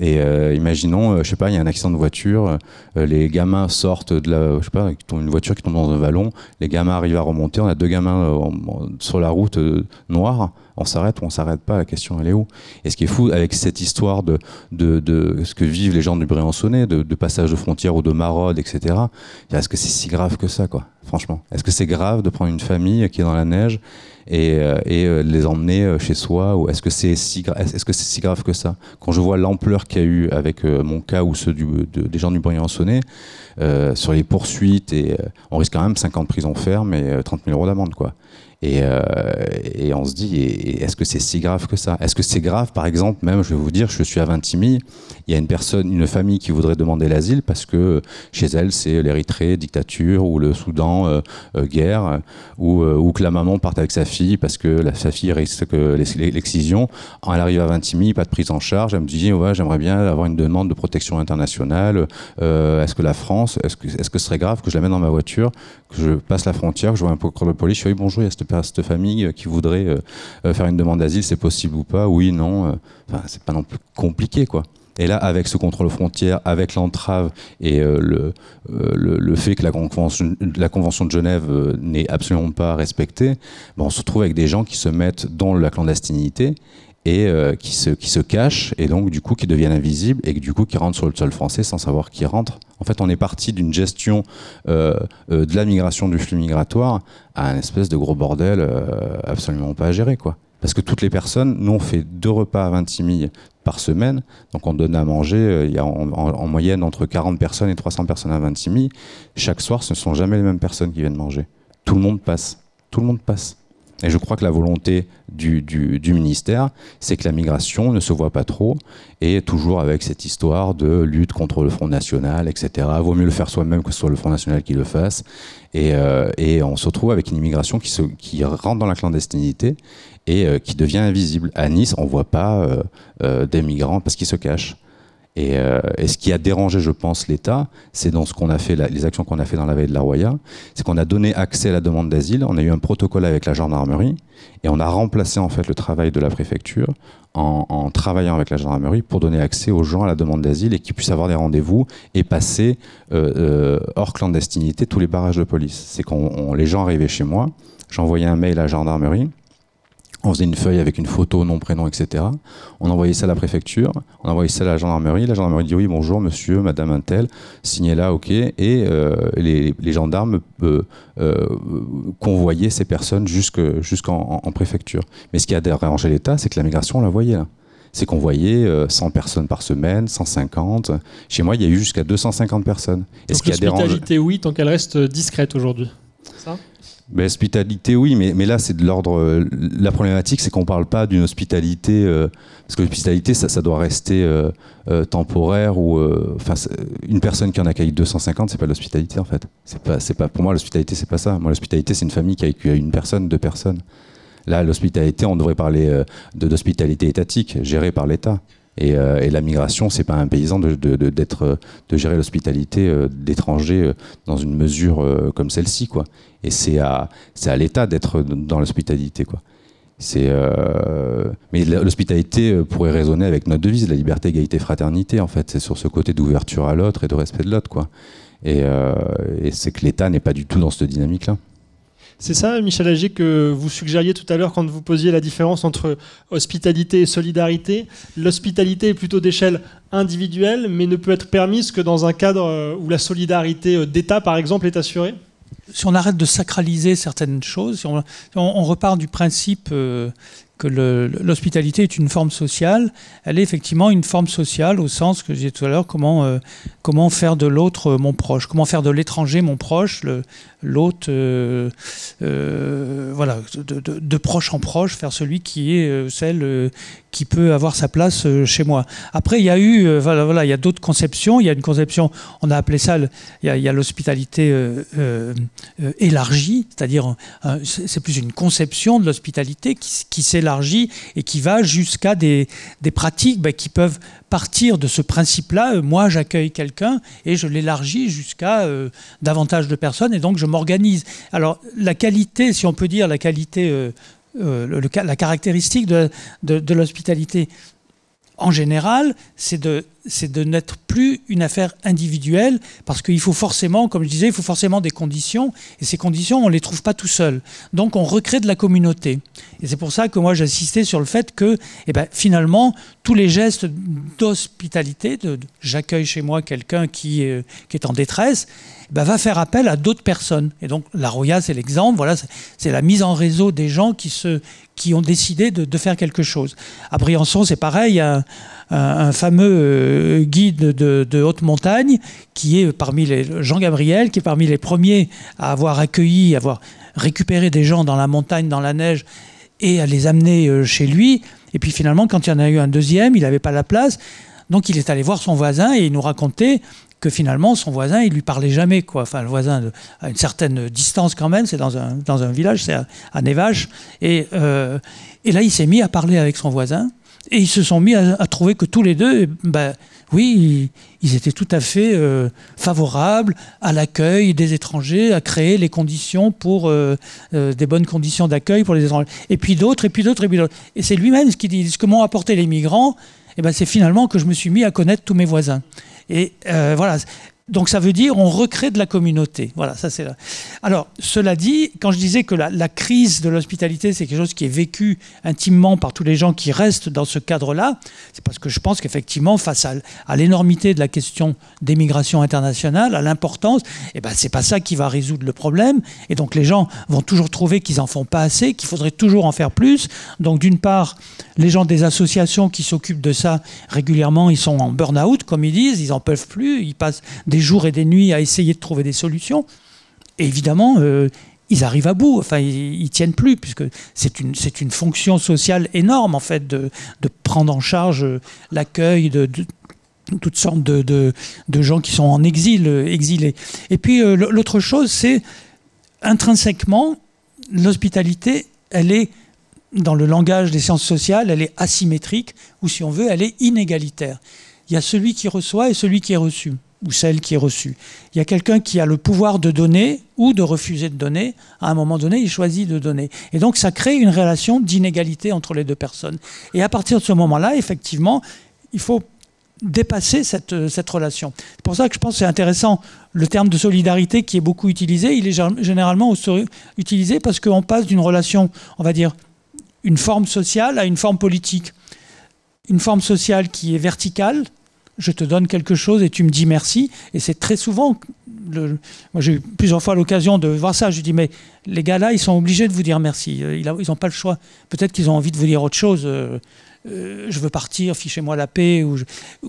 Et euh, imaginons, euh, je sais pas, il y a un accident de voiture, euh, les gamins sortent de la, je sais pas, une voiture qui tombe dans un vallon, les gamins arrivent à remonter, on a deux gamins euh, sur la route euh, noire, on s'arrête ou on s'arrête pas, la question elle est où? Et ce qui est fou avec cette histoire de, de, de ce que vivent les gens du Briançonnais, de, de passage de frontières ou de maraude, etc., est-ce que c'est si grave que ça, quoi, franchement? Est-ce que c'est grave de prendre une famille qui est dans la neige et, euh, euh, les emmener euh, chez soi ou est-ce que c'est si grave que ça? Quand je vois l'ampleur qu'il y a eu avec mon cas ou ceux des gens du Briançonnais euh, sur les poursuites et on risque quand même 50 ans de prison ferme et 30 000 euros d'amende quoi et, euh, et, on se dit, est-ce que c'est si grave que ça? Est-ce que c'est grave, par exemple, même, je vais vous dire, je suis à Vintimille, il y a une personne, une famille qui voudrait demander l'asile parce que chez elle, c'est l'Érythrée, dictature, ou le Soudan, euh, euh, guerre, ou, que la maman parte avec sa fille parce que sa fille risque l'excision. Elle arrive à Vintimille, pas de prise en charge, elle me dit, j'aimerais bien avoir une demande de protection internationale. Est-ce que la France, est-ce que, est-ce que ce serait grave que je la mette dans ma voiture, je passe la frontière, je vois un procureur de police, je dis, bonjour, il y a cette famille qui voudrait euh, faire une demande d'asile, c'est possible ou pas? Oui, non. Euh, enfin, c'est pas non plus compliqué, quoi. Et là, avec ce contrôle aux frontières, avec l'entrave et euh, le, euh, fait que la convention, de Genève euh, n'est absolument pas respectée, ben on se retrouve avec des gens qui se mettent dans la clandestinité et euh, qui, se, qui se cachent et donc du coup qui deviennent invisibles et du coup qui rentrent sur le sol français sans savoir qui rentre. En fait, on est parti d'une gestion euh, euh, de la migration du flux migratoire à un espèce de gros bordel absolument pas à gérer quoi. Parce que toutes les personnes, nous on fait deux repas à Vintimille par semaine. Donc on donne à manger, il y a en, moyenne entre 40 personnes et 300 personnes à 26 000. Chaque soir, ce ne sont jamais les mêmes personnes qui viennent manger. Tout le monde passe. Tout le monde passe. Et je crois que la volonté du, ministère, c'est que la migration ne se voit pas trop, et toujours avec cette histoire de lutte contre le Front National, etc. Vaut mieux le faire soi-même que ce soit le Front National qui le fasse. Et, euh, on se retrouve avec une immigration qui rentre dans la clandestinité et euh, qui devient invisible. À Nice, on ne voit pas euh, des migrants parce qu'ils se cachent. Et, euh, et, ce qui a dérangé, je pense, l'État, c'est dans ce qu'on a fait, les actions qu'on a fait dans la veille de la Roya, c'est qu'on a donné accès à la demande d'asile, on a eu un protocole avec la gendarmerie, et on a remplacé en fait le travail de la préfecture en, en travaillant avec la gendarmerie pour donner accès aux gens à la demande d'asile et qu'ils puissent avoir des rendez-vous et passer euh, euh, hors clandestinité tous les barrages de police. C'est qu'on les gens arrivaient chez moi, j'envoyais un mail à la gendarmerie on faisait une feuille avec une photo, nom, prénom, etc. On envoyait ça à la préfecture, on envoyait ça à la gendarmerie. La gendarmerie dit oui, bonjour, monsieur, madame Intel, signez là, ok. Et euh, les, gendarmes euh, euh, convoyaient ces personnes jusqu'en préfecture. Mais ce qui a dérangé l'État, c'est que la migration, on la voyait là. C'est qu'on voyait 100 personnes par semaine, 150. Chez moi, il y a eu jusqu'à 250 personnes. Et ce qui a dérangé. oui, tant qu'elle reste discrète aujourd'hui. Ça? Ben, hospitalité, oui, mais, mais là, c'est de l'ordre. Euh, la problématique, c'est qu'on ne parle pas d'une hospitalité. Euh, parce que l'hospitalité, ça, doit rester euh, temporaire ou. Une personne qui en accueille 250, c'est pas l'hospitalité, en fait. Pas, pour moi, l'hospitalité, c'est pas ça. Moi, l'hospitalité, c'est une famille qui accueille une personne, deux personnes. Là, l'hospitalité, on devrait parler d'hospitalité étatique, gérée par l'État. Et, euh, et, la migration, c'est pas un paysan de, de, de, de gérer l'hospitalité euh, d'étrangers euh, dans une mesure comme celle-ci, quoi. Et c'est à, à l'État d'être dans l'hospitalité, quoi. C'est, mais l'hospitalité pourrait résonner avec notre devise, la liberté, égalité, fraternité, en fait. C'est sur ce côté d'ouverture à l'autre et de respect de l'autre, quoi. Et, et c'est que l'État n'est pas du tout dans cette dynamique-là. C'est ça, Michel Agier, que vous suggériez tout à l'heure quand vous posiez la différence entre hospitalité et solidarité. L'hospitalité est plutôt d'échelle individuelle, mais ne peut être permise que dans un cadre euh, où la solidarité euh, d'État, par exemple, est assurée si on arrête de sacraliser certaines choses, si on, repart du principe euh, que l'hospitalité est une forme sociale, elle est effectivement une forme sociale au sens que disais tout à l'heure, comment, comment faire de l'autre mon proche, comment faire de l'étranger mon proche, l'autre, euh, euh, voilà, de, proche en proche, faire celui qui est euh, celle qui peut avoir sa place chez moi. Après, il y a eu, voilà, voilà, il y a d'autres conceptions. Il y a une conception, on a appelé ça, il y a l'hospitalité élargie, c'est-à-dire c'est plus une conception de l'hospitalité qui, s'élargit et qui va jusqu'à des, des pratiques ben, qui peuvent partir de ce principe-là, euh, moi j'accueille quelqu'un et je l'élargis jusqu'à euh, davantage de personnes et donc je m'organise. Alors la qualité, si on peut dire la qualité, euh, la caractéristique de, de l'hospitalité. En général, c'est de c'est de n'être plus une affaire individuelle, parce qu'il faut forcément, comme je disais, il faut forcément des conditions, et ces conditions, on ne les trouve pas tout seul. Donc on recrée de la communauté. Et c'est pour ça que moi j'insistais sur le fait que, eh ben, finalement, tous les gestes d'hospitalité, de, j'accueille chez moi quelqu'un qui, qui est en détresse, eh ben, va faire appel à d'autres personnes. Et donc la Roya, c'est l'exemple, voilà, c'est la mise en réseau des gens qui, se, qui ont décidé de, faire quelque chose. À Briançon, c'est pareil, un, fameux euh, guide de, haute montagne qui est parmi les Jean Gabriel, qui est parmi les premiers à avoir accueilli, à avoir récupéré des gens dans la montagne, dans la neige et à les amener euh, chez lui. Et puis finalement, quand il y en a eu un deuxième, il n'avait pas la place. Donc il est allé voir son voisin et il nous racontait que finalement son voisin il lui parlait jamais enfin le voisin à une certaine distance quand même c'est dans un, village c'est à, Nevache et, euh, et là il s'est mis à parler avec son voisin et ils se sont mis à, trouver que tous les deux, ben, oui, ils étaient tout à fait euh, favorables à l'accueil des étrangers, à créer les conditions pour euh, euh, des bonnes conditions d'accueil pour les étrangers. Et puis d'autres, et puis d'autres, et puis d'autres. Et c'est lui-même ce qui dit ce que m'ont apporté les migrants. Et ben, c'est finalement que je me suis mis à connaître tous mes voisins. Et voilà, donc ça veut dire on recrée de la communauté. Voilà, ça c'est là. Alors, cela dit, quand je disais que la, crise de l'hospitalité, c'est quelque chose qui est vécu intimement par tous les gens qui restent dans ce cadre-là, c'est parce que je pense qu'effectivement, face à, l'énormité de la question des migrations internationales, à l'importance, eh ben, c'est pas ça qui va résoudre le problème. Et donc les gens vont toujours trouver qu'ils en font pas assez, qu'il faudrait toujours en faire plus. Donc d'une part, les gens des associations qui s'occupent de ça régulièrement, ils sont en burn-out, comme ils disent, ils en peuvent plus, ils passent des jours et des nuits à essayer de trouver des solutions. Et évidemment, euh, ils arrivent à bout, enfin, ils, ne tiennent plus, puisque c'est une, c'est une fonction sociale énorme, en fait, de, de prendre en charge euh, l'accueil de, toutes sortes de, de, gens qui sont en exil, euh, exilés. Et puis, l'autre chose, c'est intrinsèquement, l'hospitalité, elle est, dans le langage des sciences sociales, elle est asymétrique, ou si on veut, elle est inégalitaire. Il y a celui qui reçoit et celui qui est reçu ou celle qui est reçue. Il y a quelqu'un qui a le pouvoir de donner ou de refuser de donner. À un moment donné, il choisit de donner. Et donc, ça crée une relation d'inégalité entre les deux personnes. Et à partir de ce moment-là, effectivement, il faut dépasser cette, cette relation. C'est pour ça que je pense que c'est intéressant le terme de solidarité qui est beaucoup utilisé. Il est généralement utilisé parce qu'on passe d'une relation, on va dire, une forme sociale à une forme politique. Une forme sociale qui est verticale, je te donne quelque chose et tu me dis merci. Et c'est très souvent, moi j'ai eu plusieurs fois l'occasion de voir ça, je dis mais les gars là, ils sont obligés de vous dire merci, euh, ils n'ont pas le choix. Peut-être qu'ils ont envie de vous dire autre chose. Euh, je veux partir, fichez-moi la paix. Ou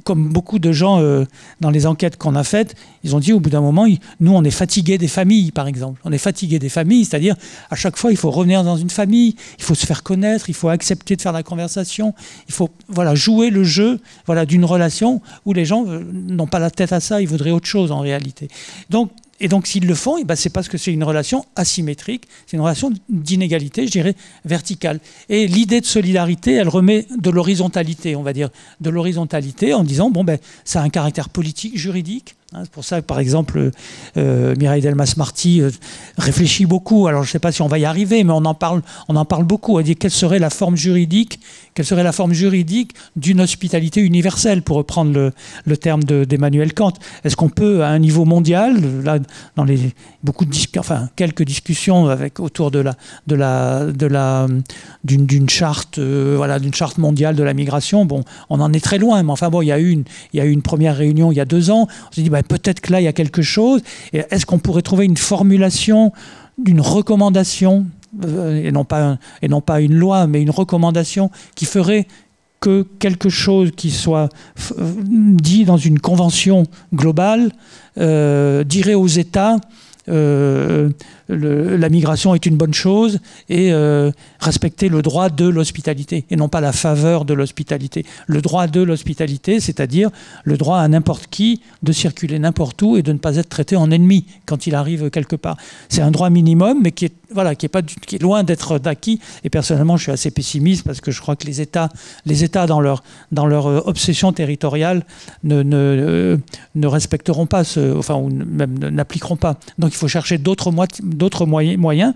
Comme beaucoup de gens euh, dans les enquêtes qu'on a faites, ils ont dit au bout d'un moment, nous on est fatigués des familles, par exemple. On est fatigués des familles, c'est-à-dire à chaque fois il faut revenir dans une famille, il faut se faire connaître, il faut accepter de faire la conversation, il faut voilà jouer le jeu voilà d'une relation où les gens euh, n'ont pas la tête à ça, ils voudraient autre chose en réalité. Donc et donc, s'ils le font, eh ben, c'est parce que c'est une relation asymétrique, c'est une relation d'inégalité, je dirais, verticale. Et l'idée de solidarité, elle remet de l'horizontalité, on va dire, de l'horizontalité en disant, bon, ben, ça a un caractère politique, juridique, c'est pour ça que, par exemple, euh, Mireille Delmas-Marty euh, réfléchit beaucoup. Alors, je ne sais pas si on va y arriver, mais on en parle, on en parle beaucoup. Elle dit quelle serait la forme juridique, quelle serait la forme juridique d'une hospitalité universelle, pour reprendre le, terme d'Emmanuel Kant? Est-ce qu'on peut, à un niveau mondial, là, dans les beaucoup de enfin quelques discussions avec autour de la, de la, de la, d'une charte, euh, voilà, d'une charte mondiale de la migration. Bon, on en est très loin, mais enfin bon, il y a eu une, il y a eu une première réunion il y a deux ans. On s'est dit bah, peut-être que là, il y a quelque chose. Est-ce qu'on pourrait trouver une formulation d'une recommandation, euh, et, non pas, et non pas une loi, mais une recommandation qui ferait que quelque chose qui soit euh, dit dans une convention globale euh, dirait aux États la migration est une bonne chose et euh, respecter le droit de l'hospitalité et non pas la faveur de l'hospitalité. Le droit de l'hospitalité, c'est-à-dire le droit à n'importe qui de circuler n'importe où et de ne pas être traité en ennemi quand il arrive quelque part. C'est un droit minimum, mais qui est, voilà, qui est, loin d'être d'acquis. Et personnellement, je suis assez pessimiste parce que je crois que les États, les États dans, leur, dans leur euh, obsession territoriale, ne, ne, euh, ne respecteront pas, ce, enfin, ou même n'appliqueront pas. Donc il faut chercher d'autres moyens d'autres moyens,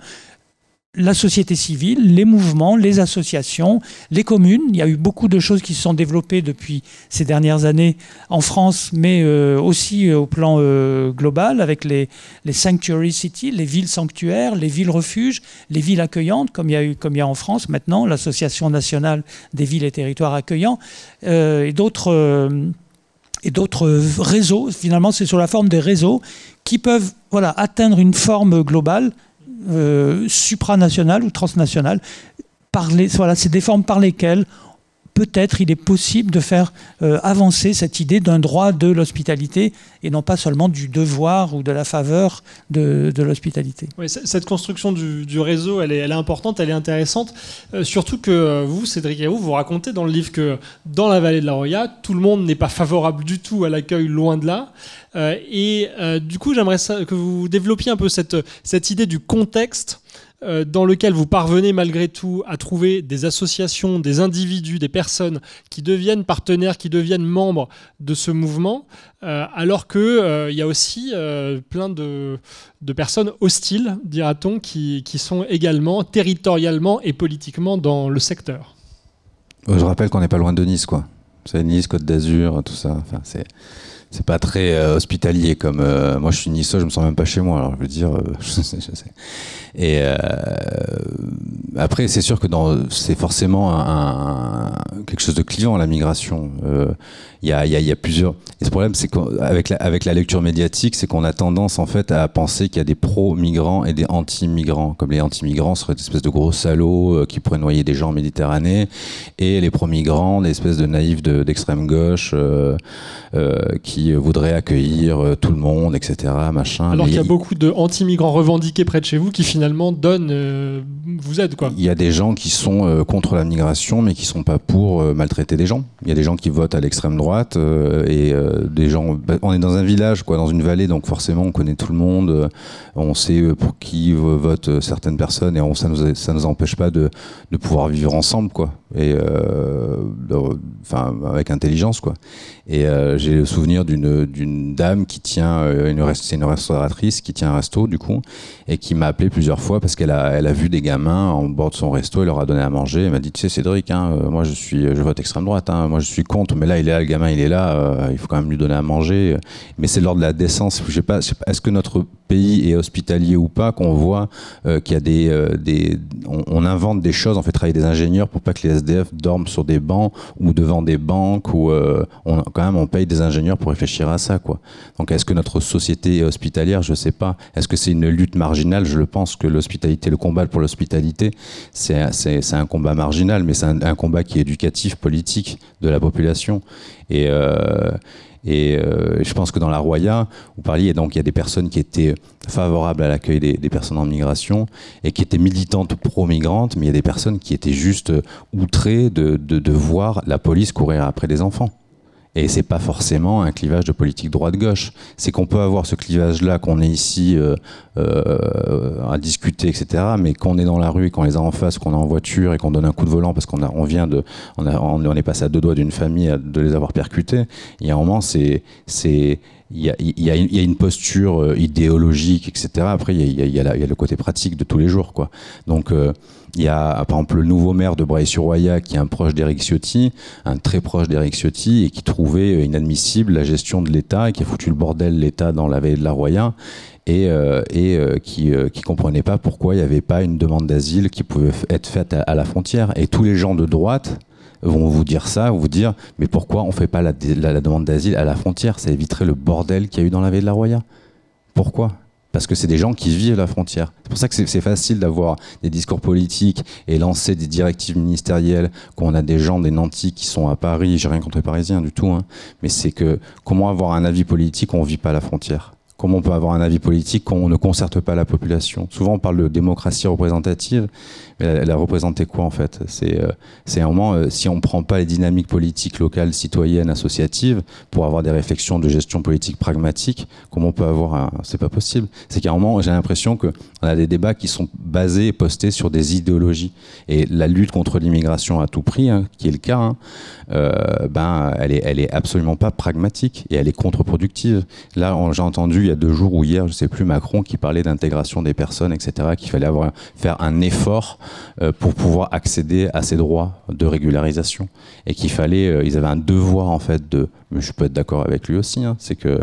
la société civile, les mouvements, les associations, les communes. Il y a eu beaucoup de choses qui se sont développées depuis ces dernières années en France, mais euh, aussi au plan euh, global avec les, sanctuary cities, les villes sanctuaires, les villes refuges, les villes accueillantes, comme il y a, eu, comme il y a en France maintenant, l'Association nationale des villes et territoires accueillants, euh, et d'autres et d'autres réseaux. Finalement, c'est sur la forme des réseaux qui peuvent voilà, atteindre une forme globale, euh, supranationale ou transnationale. voilà, c'est des formes par lesquelles peut-être il est possible de faire euh, avancer cette idée d'un droit de l'hospitalité et non pas seulement du devoir ou de la faveur de, l'hospitalité. cette construction du, réseau, elle est, importante, elle est intéressante, euh, surtout que euh, vous, Cédric et vous, racontez dans le livre que dans la vallée de la Roya, tout le monde n'est pas favorable du tout à l'accueil, loin de là. et du coup, j'aimerais que vous développiez un peu cette idée du contexte euh, dans lequel vous parvenez malgré tout à trouver des associations, des individus, des personnes qui deviennent partenaires, qui deviennent membres de ce mouvement, euh, alors qu'il euh, y a aussi plein de, personnes hostiles, dira-t-on, qui, sont également territorialement et politiquement dans le secteur. Je rappelle qu'on n'est pas loin de Nice, quoi. C'est Nice, Côte d'Azur, tout ça. Enfin, c'est pas très hospitalier comme moi je suis niçois je me sens même pas chez moi alors je veux dire. et après c'est sûr que c'est forcément un, un, quelque chose de clivant la migration il y a, y, a, y, a, plusieurs et ce problème c'est qu'avec la, avec la lecture médiatique c'est qu'on a tendance en fait à penser qu'il y a des pro migrants et des anti migrants comme les anti migrants seraient des espèces de gros salauds qui pourraient noyer des gens en Méditerranée et les pro migrants des espèces de naïfs d'extrême gauche qui qui voudraient accueillir euh, tout le monde, etc. Machin. Alors qu'il y a beaucoup de anti-migrants revendiqués près de chez vous qui finalement donnent, euh, vous aident quoi. Il y a des gens qui sont euh, contre la migration mais qui sont pas pour maltraiter des gens. Il y a des gens qui votent à l'extrême droite et des gens. Bah, on est dans un village quoi, dans une vallée donc forcément on connaît tout le monde, on sait pour qui votent certaines personnes et ça nous ça nous empêche pas de, de pouvoir vivre ensemble quoi et enfin avec intelligence quoi. Et j'ai le souvenir d'une dame qui tient euh, une, c'est une restauratrice qui tient un resto du coup et qui m'a appelé plusieurs fois parce qu'elle a, vu des gamins en bord de son resto, elle leur a donné à manger. Elle m'a dit tu sais Cédric, hein, euh, moi je suis je vote extrême droite, hein, moi je suis contre, mais là il est là, le gamin il est là, euh, il faut quand même lui donner à manger. Mais c'est l'ordre de la décence. Je sais pas, est-ce que notre pays est hospitalier ou pas qu'on voit qu'il y a des, des on, on, invente des choses, on fait travailler des ingénieurs pour pas que les Dorment sur des bancs ou devant des banques ou on, quand même on paye des ingénieurs pour réfléchir à ça, quoi. Donc, est-ce que notre société hospitalière Je sais pas. Est-ce que c'est une lutte marginale? Je le pense que l'hospitalité, le combat pour l'hospitalité, c'est un combat marginal, mais c'est un, un, combat qui est éducatif, politique de la population. Et, euh, et euh, je pense que dans la Roya, vous parliez, donc il y a des personnes qui étaient favorables à l'accueil des, personnes en migration et qui étaient militantes pro-migrantes, mais il y a des personnes qui étaient juste outrées de, de, de voir la police courir après des enfants. Et c'est pas forcément un clivage de politique droite-gauche. C'est qu'on peut avoir ce clivage-là, qu'on est ici euh, euh, à discuter, etc. Mais quand on est dans la rue et qu'on les a en face, qu'on est en voiture et qu'on donne un coup de volant parce qu'on on vient de, on, est passé à deux doigts d'une famille de les avoir percutés. Il y a un moment, c'est, c'est, il y, a, y a, une posture euh, idéologique, etc. Après, il y a, il y a, il y a le côté pratique de tous les jours, quoi. Donc, euh, il y a par exemple le nouveau maire de Braille-sur-Roya qui est un proche d'Éric Ciotti, un très proche d'Éric Ciotti et qui trouvait inadmissible la gestion de l'État et qui a foutu le bordel l'État dans la vallée de la Roya et, euh, euh, qui euh, qui comprenait pas pourquoi il n'y avait pas une demande d'asile qui pouvait être faite à, la frontière. Et tous les gens de droite vont vous dire ça, vous dire mais pourquoi on fait pas la demande d'asile à la frontière? Ça éviterait le bordel qu'il y a eu dans la vallée de la Roya. Pourquoi? Parce que c'est des gens qui vivent la frontière. C'est pour ça que c'est facile d'avoir des discours politiques et lancer des directives ministérielles quand on a des gens, des nantis qui sont à Paris. J'ai rien contre les Parisiens du tout, hein. mais c'est que comment avoir un avis politique quand on vit pas la frontière Comment on peut avoir un avis politique quand on ne concerte pas la population Souvent on parle de démocratie représentative, mais elle a représenté quoi en fait? C'est euh, un moment, euh, si on ne prend pas les dynamiques politiques locales, citoyennes, associatives, pour avoir des réflexions de gestion politique pragmatique, comment on peut avoir un... C'est pas possible. C'est qu'à un moment, j'ai l'impression qu'on a des débats qui sont basés et postés sur des idéologies. Et la lutte contre l'immigration à tout prix, hein, qui est le cas, hein, euh, ben, elle est, elle est absolument pas pragmatique et elle est contre-productive. Là, j'ai entendu il y a deux jours ou hier, je sais plus, Macron qui parlait d'intégration des personnes, etc., qu'il fallait faire un effort euh, pour pouvoir accéder à ces droits de régularisation et qu'il fallait, euh, ils avaient un devoir en fait de, je peux être d'accord avec lui aussi, hein, c'est que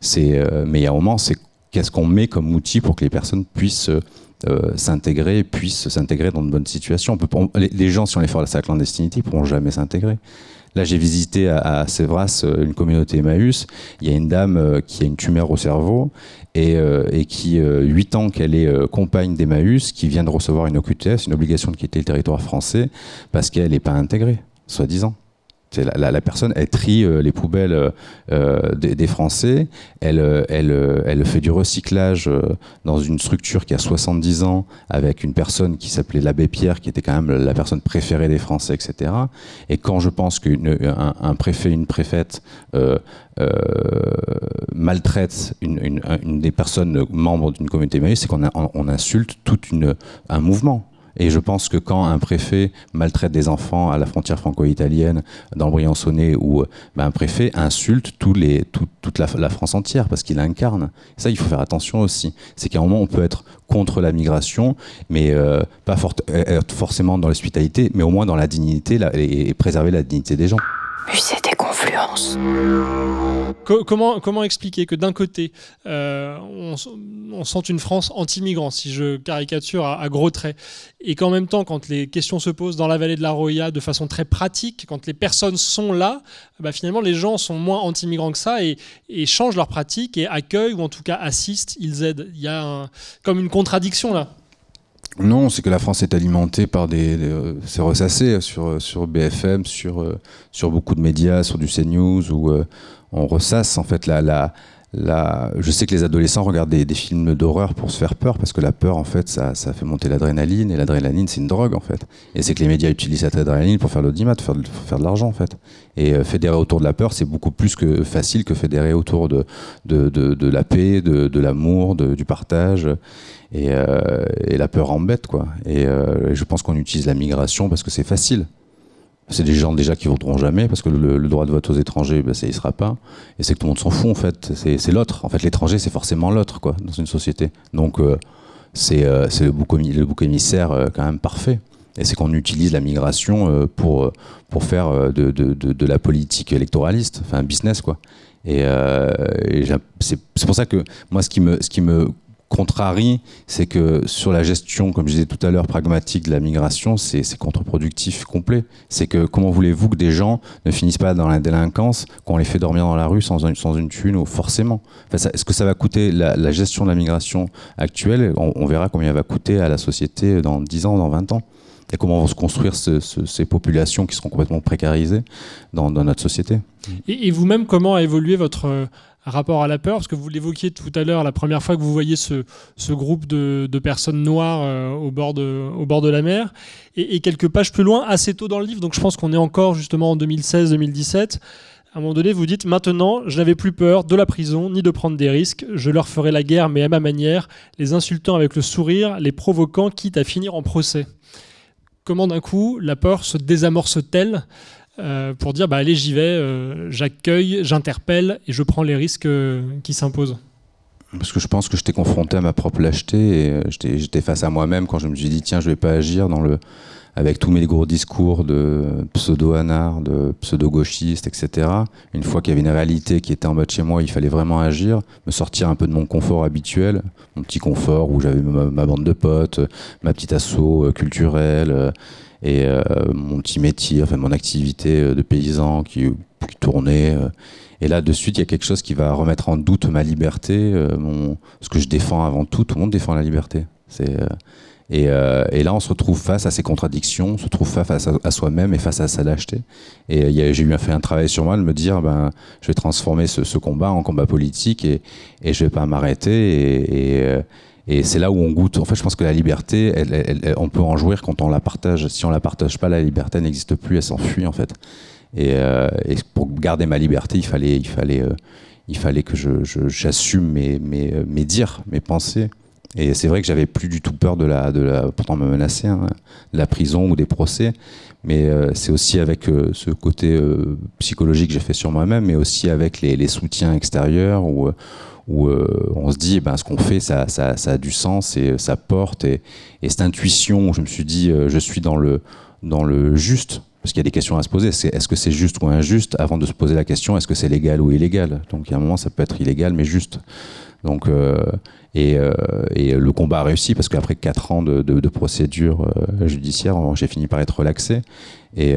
c'est, mais il y a un moment, c'est qu'est-ce qu'on met comme outil pour que les personnes puissent s'intégrer, puissent s'intégrer dans de bonnes situations. Les, gens, si on les fait à la clandestinité, pourront jamais s'intégrer. Là, j'ai visité à, Sévras une communauté Emmaüs. Il y a une dame euh, qui a une tumeur au cerveau et, euh, qui, euh, 8 ans qu'elle est euh, compagne d'Emmaüs, qui vient de recevoir une OQTS, une obligation de quitter le territoire français, parce qu'elle n'est pas intégrée, soi-disant. La, personne, elle trie euh, les poubelles euh, des, des, Français, elle, euh, fait du recyclage dans une structure qui a 70 ans avec une personne qui s'appelait l'abbé Pierre, qui était quand même la personne préférée des Français, etc. Et quand je pense qu'un un préfet, une préfète euh, euh, maltraite une, des personnes membres d'une communauté maïs, c'est qu'on on insulte tout un mouvement. Et je pense que quand un préfet maltraite des enfants à la frontière franco-italienne, dans le ou ben, un préfet insulte toute la, France entière parce qu'il incarne. Ça, il faut faire attention aussi. C'est qu'à un moment, on peut être contre la migration, mais euh, pas être forcément dans l'hospitalité, mais au moins dans la dignité et, préserver la dignité des gens. Comment, expliquer que d'un côté, euh, on, sent une France anti-migrant, si je caricature à, gros traits, et qu'en même temps, quand les questions se posent dans la vallée de la Roya de façon très pratique, quand les personnes sont là, bah, finalement, les gens sont moins anti-migrants que ça et, changent leur pratique et accueillent, ou en tout cas assistent, ils aident. Il y a comme une contradiction là. Non, c'est que la France est alimentée par des. c'est ressassé sur, sur BFM, sur, sur beaucoup de médias, sur du CNews, où euh, on ressasse en fait la, la, la. Je sais que les adolescents regardent des, films d'horreur pour se faire peur, parce que la peur, en fait, ça, fait monter l'adrénaline, et l'adrénaline, c'est une drogue, en fait. Et c'est que les médias utilisent cette adrénaline pour faire l'audimat, pour faire, de l'argent, en fait. Et euh, fédérer autour de la peur, c'est beaucoup plus que facile que fédérer autour de, de, de, la paix, de, l'amour, du partage. Euh, et, la peur embête, quoi. Euh, et je pense qu'on utilise la migration parce que c'est facile. C'est des gens déjà qui voteront jamais parce que le, droit de vote aux étrangers, ben, ça y sera pas. Et c'est que tout le monde s'en fout en fait. C'est l'autre. En fait, l'étranger, c'est forcément l'autre, quoi, dans une société. Donc euh, c'est le bouc, émissaire quand même parfait. Et c'est qu'on utilise la migration pour pour faire de, de, la politique électoraliste, enfin business quoi. Et, et c'est pour ça que moi, ce qui me ce qui me contrarie, c'est que sur la gestion, comme je disais tout à l'heure, pragmatique de la migration, c'est contre-productif complet. C'est que comment voulez-vous que des gens ne finissent pas dans la délinquance qu'on les fait dormir dans la rue sans, une thune ou forcément? Est-ce que ça va coûter la, gestion de la migration actuelle? On, verra combien elle va coûter à la société dans 10 ans, dans 20 ans. Et comment vont se construire ces populations qui seront complètement précarisées dans, notre société? Et vous-même, comment a évolué votre rapport à la peur Parce que vous l'évoquiez tout à l'heure, la première fois que vous voyez ce, ce groupe de, de, personnes noires euh, au, bord de, au bord de la mer. Et, quelques pages plus loin, assez tôt dans le livre, donc je pense qu'on est encore justement en 2016-2017. À un moment donné, vous dites Maintenant, je n'avais plus peur de la prison ni de prendre des risques. Je leur ferai la guerre, mais à ma manière, les insultant avec le sourire, les provoquant, quitte à finir en procès. Comment d'un coup la peur se désamorce-t-elle? Euh, pour dire bah, allez, j'y vais, euh, j'accueille, j'interpelle et je prends les risques euh, qui s'imposent Parce que je pense que j'étais confronté à ma propre lâcheté et j'étais face à moi-même quand je me suis dit tiens, je vais pas agir avec tous mes gros discours de pseudo-anard, de pseudo-gauchiste, etc. Une fois qu'il y avait une réalité qui était en bas de chez moi, il fallait vraiment agir, me sortir un peu de mon confort habituel, mon petit confort où j'avais ma, bande de potes, ma petite asso culturelle et euh, mon petit métier, enfin mon activité euh, de paysan qui, tournait. Euh. et là, de suite, il y a quelque chose qui va remettre en doute ma liberté, mon, ce que je défends avant tout. Tout le monde défend la liberté. C'est et, et, là, on se retrouve face à ces contradictions, on se retrouve face à, soi-même et face à sa lâcheté. Et j'ai eu fait un travail sur moi de me dire, ben, je vais transformer ce, ce combat en combat politique et, et je vais pas m'arrêter. Et, et, et c'est là où on goûte. En fait, je pense que la liberté, elle, on peut en jouir quand on la partage. Si on la partage pas, la liberté n'existe plus, elle s'enfuit en fait. Et, euh, et, pour garder ma liberté, il fallait, il fallait, euh, il fallait que j'assume mes, mes, mes dires, mes pensées. Et c'est vrai que j'avais plus du tout peur de la, de la pourtant me menacer, hein, de la prison ou des procès. Mais euh, c'est aussi avec euh, ce côté psychologique que j'ai fait sur moi-même, mais aussi avec les, les soutiens extérieurs ou où euh, on se dit, ben, ce qu'on fait, ça, ça, ça, a du sens et ça porte. Et, et cette intuition, je me suis dit, euh, je suis dans le, dans le juste, parce qu'il y a des questions à se poser. Est-ce que c'est juste ou injuste avant de se poser la question est-ce que c'est légal ou illégal? Donc a un moment, ça peut être illégal, mais juste. Donc, euh, et, euh, le combat a réussi parce qu'après 4 ans de, procédure euh, judiciaire, j'ai fini par être relaxé. Et,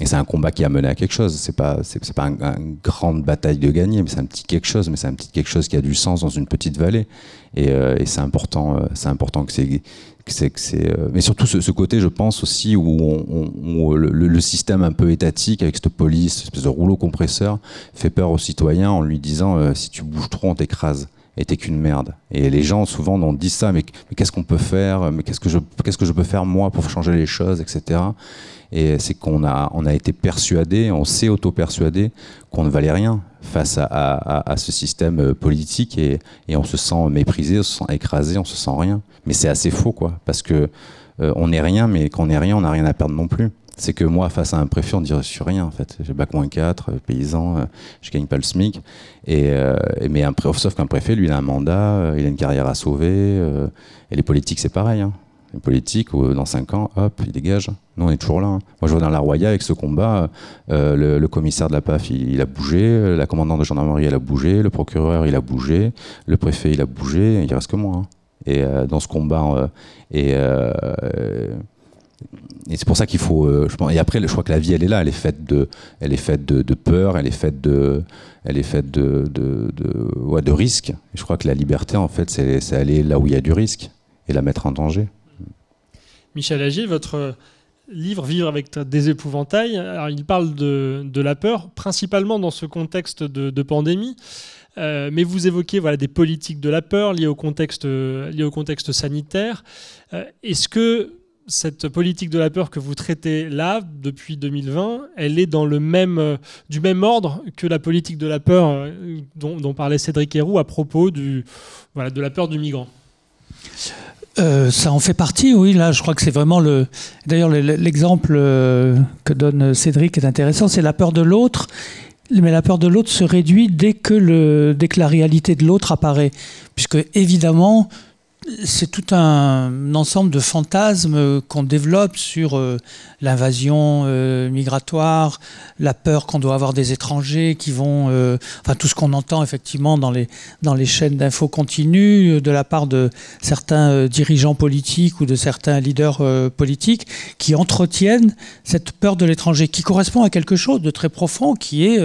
et c'est un combat qui a mené à quelque chose. C'est pas, c'est, pas une grande bataille de gagner, mais c'est un petit quelque chose. Mais c'est un petit quelque chose qui a du sens dans une petite vallée. Et, euh, c'est important, euh, c'est important que c'est, c'est. Euh, mais surtout ce, côté, je pense aussi où, le, le, système un peu étatique avec cette police, cette espèce de rouleau compresseur, fait peur aux citoyens en lui disant si tu bouges trop, on t'écrase t'es qu'une merde. Et les gens souvent on dit ça, mais, mais qu'est-ce qu'on peut faire Mais qu'est-ce que je, qu'est-ce que je peux faire moi pour changer les choses, etc. Et c'est qu'on a, on a été persuadé, on s'est auto-persuadé qu'on ne valait rien face à, à, à ce système euh, politique et, et, on se sent méprisé, on se sent écrasé, on se sent rien. Mais c'est assez faux, quoi, parce que euh, on n'est rien, mais quand on n'est rien, on n'a rien à perdre non plus. C'est que moi, face à un préfet, on dirait je suis rien en fait. J'ai bac moins 4, euh, paysan, je gagne pas le SMIC. Et, mais un sauf qu'un préfet, lui, il a un mandat, il a une carrière à sauver. et les politiques, c'est pareil. Hein. politique, dans 5 ans, hop, il dégage. Nous, on est toujours là. Hein. Moi, je vois dans la Roya, avec ce combat, euh, le, commissaire de la PAF, il, a bougé, la commandante de gendarmerie, elle a bougé, le procureur, il a bougé, le préfet, il a bougé, il reste que moi. Hein. Et euh, dans ce combat, et et c'est pour ça qu'il faut. Euh, et après, je crois que la vie, elle est là. Elle est faite de, elle est faite de, peur. Elle est faite de, elle est faite de, de, de, de risques. Et je crois que la liberté, en fait, c'est aller là où il y a du risque et la mettre en danger. Michel Agier, votre livre Vivre avec des épouvantails, il parle de, la peur, principalement dans ce contexte de, pandémie. Euh, mais vous évoquez voilà, des politiques de la peur liées au contexte, liées au contexte sanitaire. Euh, est-ce que cette politique de la peur que vous traitez là depuis 2020, elle est dans le même, euh, du même ordre que la politique de la peur euh, dont, parlait Cédric Héroux à propos de la peur du migrant. Euh, ça en fait partie, oui. Là, je crois que c'est vraiment le. D'ailleurs, l'exemple que donne Cédric est intéressant. C'est la peur de l'autre, mais la peur de l'autre se réduit dès que, dès que la réalité de l'autre apparaît, puisque évidemment, c'est tout un ensemble de fantasmes qu'on développe sur euh, l'invasion euh, migratoire, la peur qu'on doit avoir des étrangers qui vont, euh, enfin tout ce qu'on entend effectivement dans les dans les chaînes d'infos continues de la part de certains dirigeants politiques ou de certains leaders politiques qui entretiennent cette peur de l'étranger qui correspond à quelque chose de très profond qui est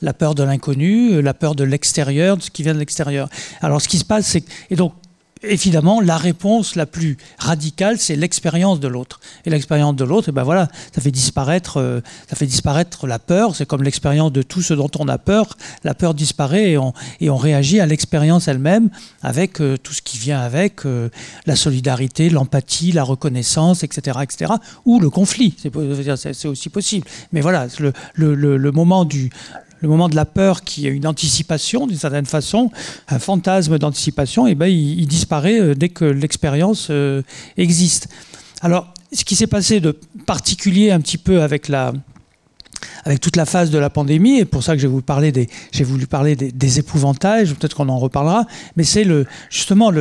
la peur de l'inconnu, la peur de l'extérieur, de ce qui vient de l'extérieur. Alors ce qui se passe, c'est et donc évidemment, la réponse la plus radicale, c'est l'expérience de l'autre. Et l'expérience de l'autre, eh ben voilà, ça fait disparaître, euh, ça fait disparaître la peur. C'est comme l'expérience de tout ce dont on a peur. La peur disparaît et on, réagit à l'expérience elle-même avec euh, tout ce qui vient avec euh, la solidarité, l'empathie, la reconnaissance, etc., etc. Ou le conflit. C'est aussi possible. Mais voilà, le moment du le moment de la peur qui est une anticipation d'une certaine façon, un fantasme d'anticipation, et eh ben, il, disparaît euh, dès que l'expérience euh, existe. Alors, ce qui s'est passé de particulier un petit peu avec la, avec toute la phase de la pandémie, et pour ça que j'ai voulu parler des, j'ai voulu parler des, épouvantails, peut-être qu'on en reparlera, mais c'est justement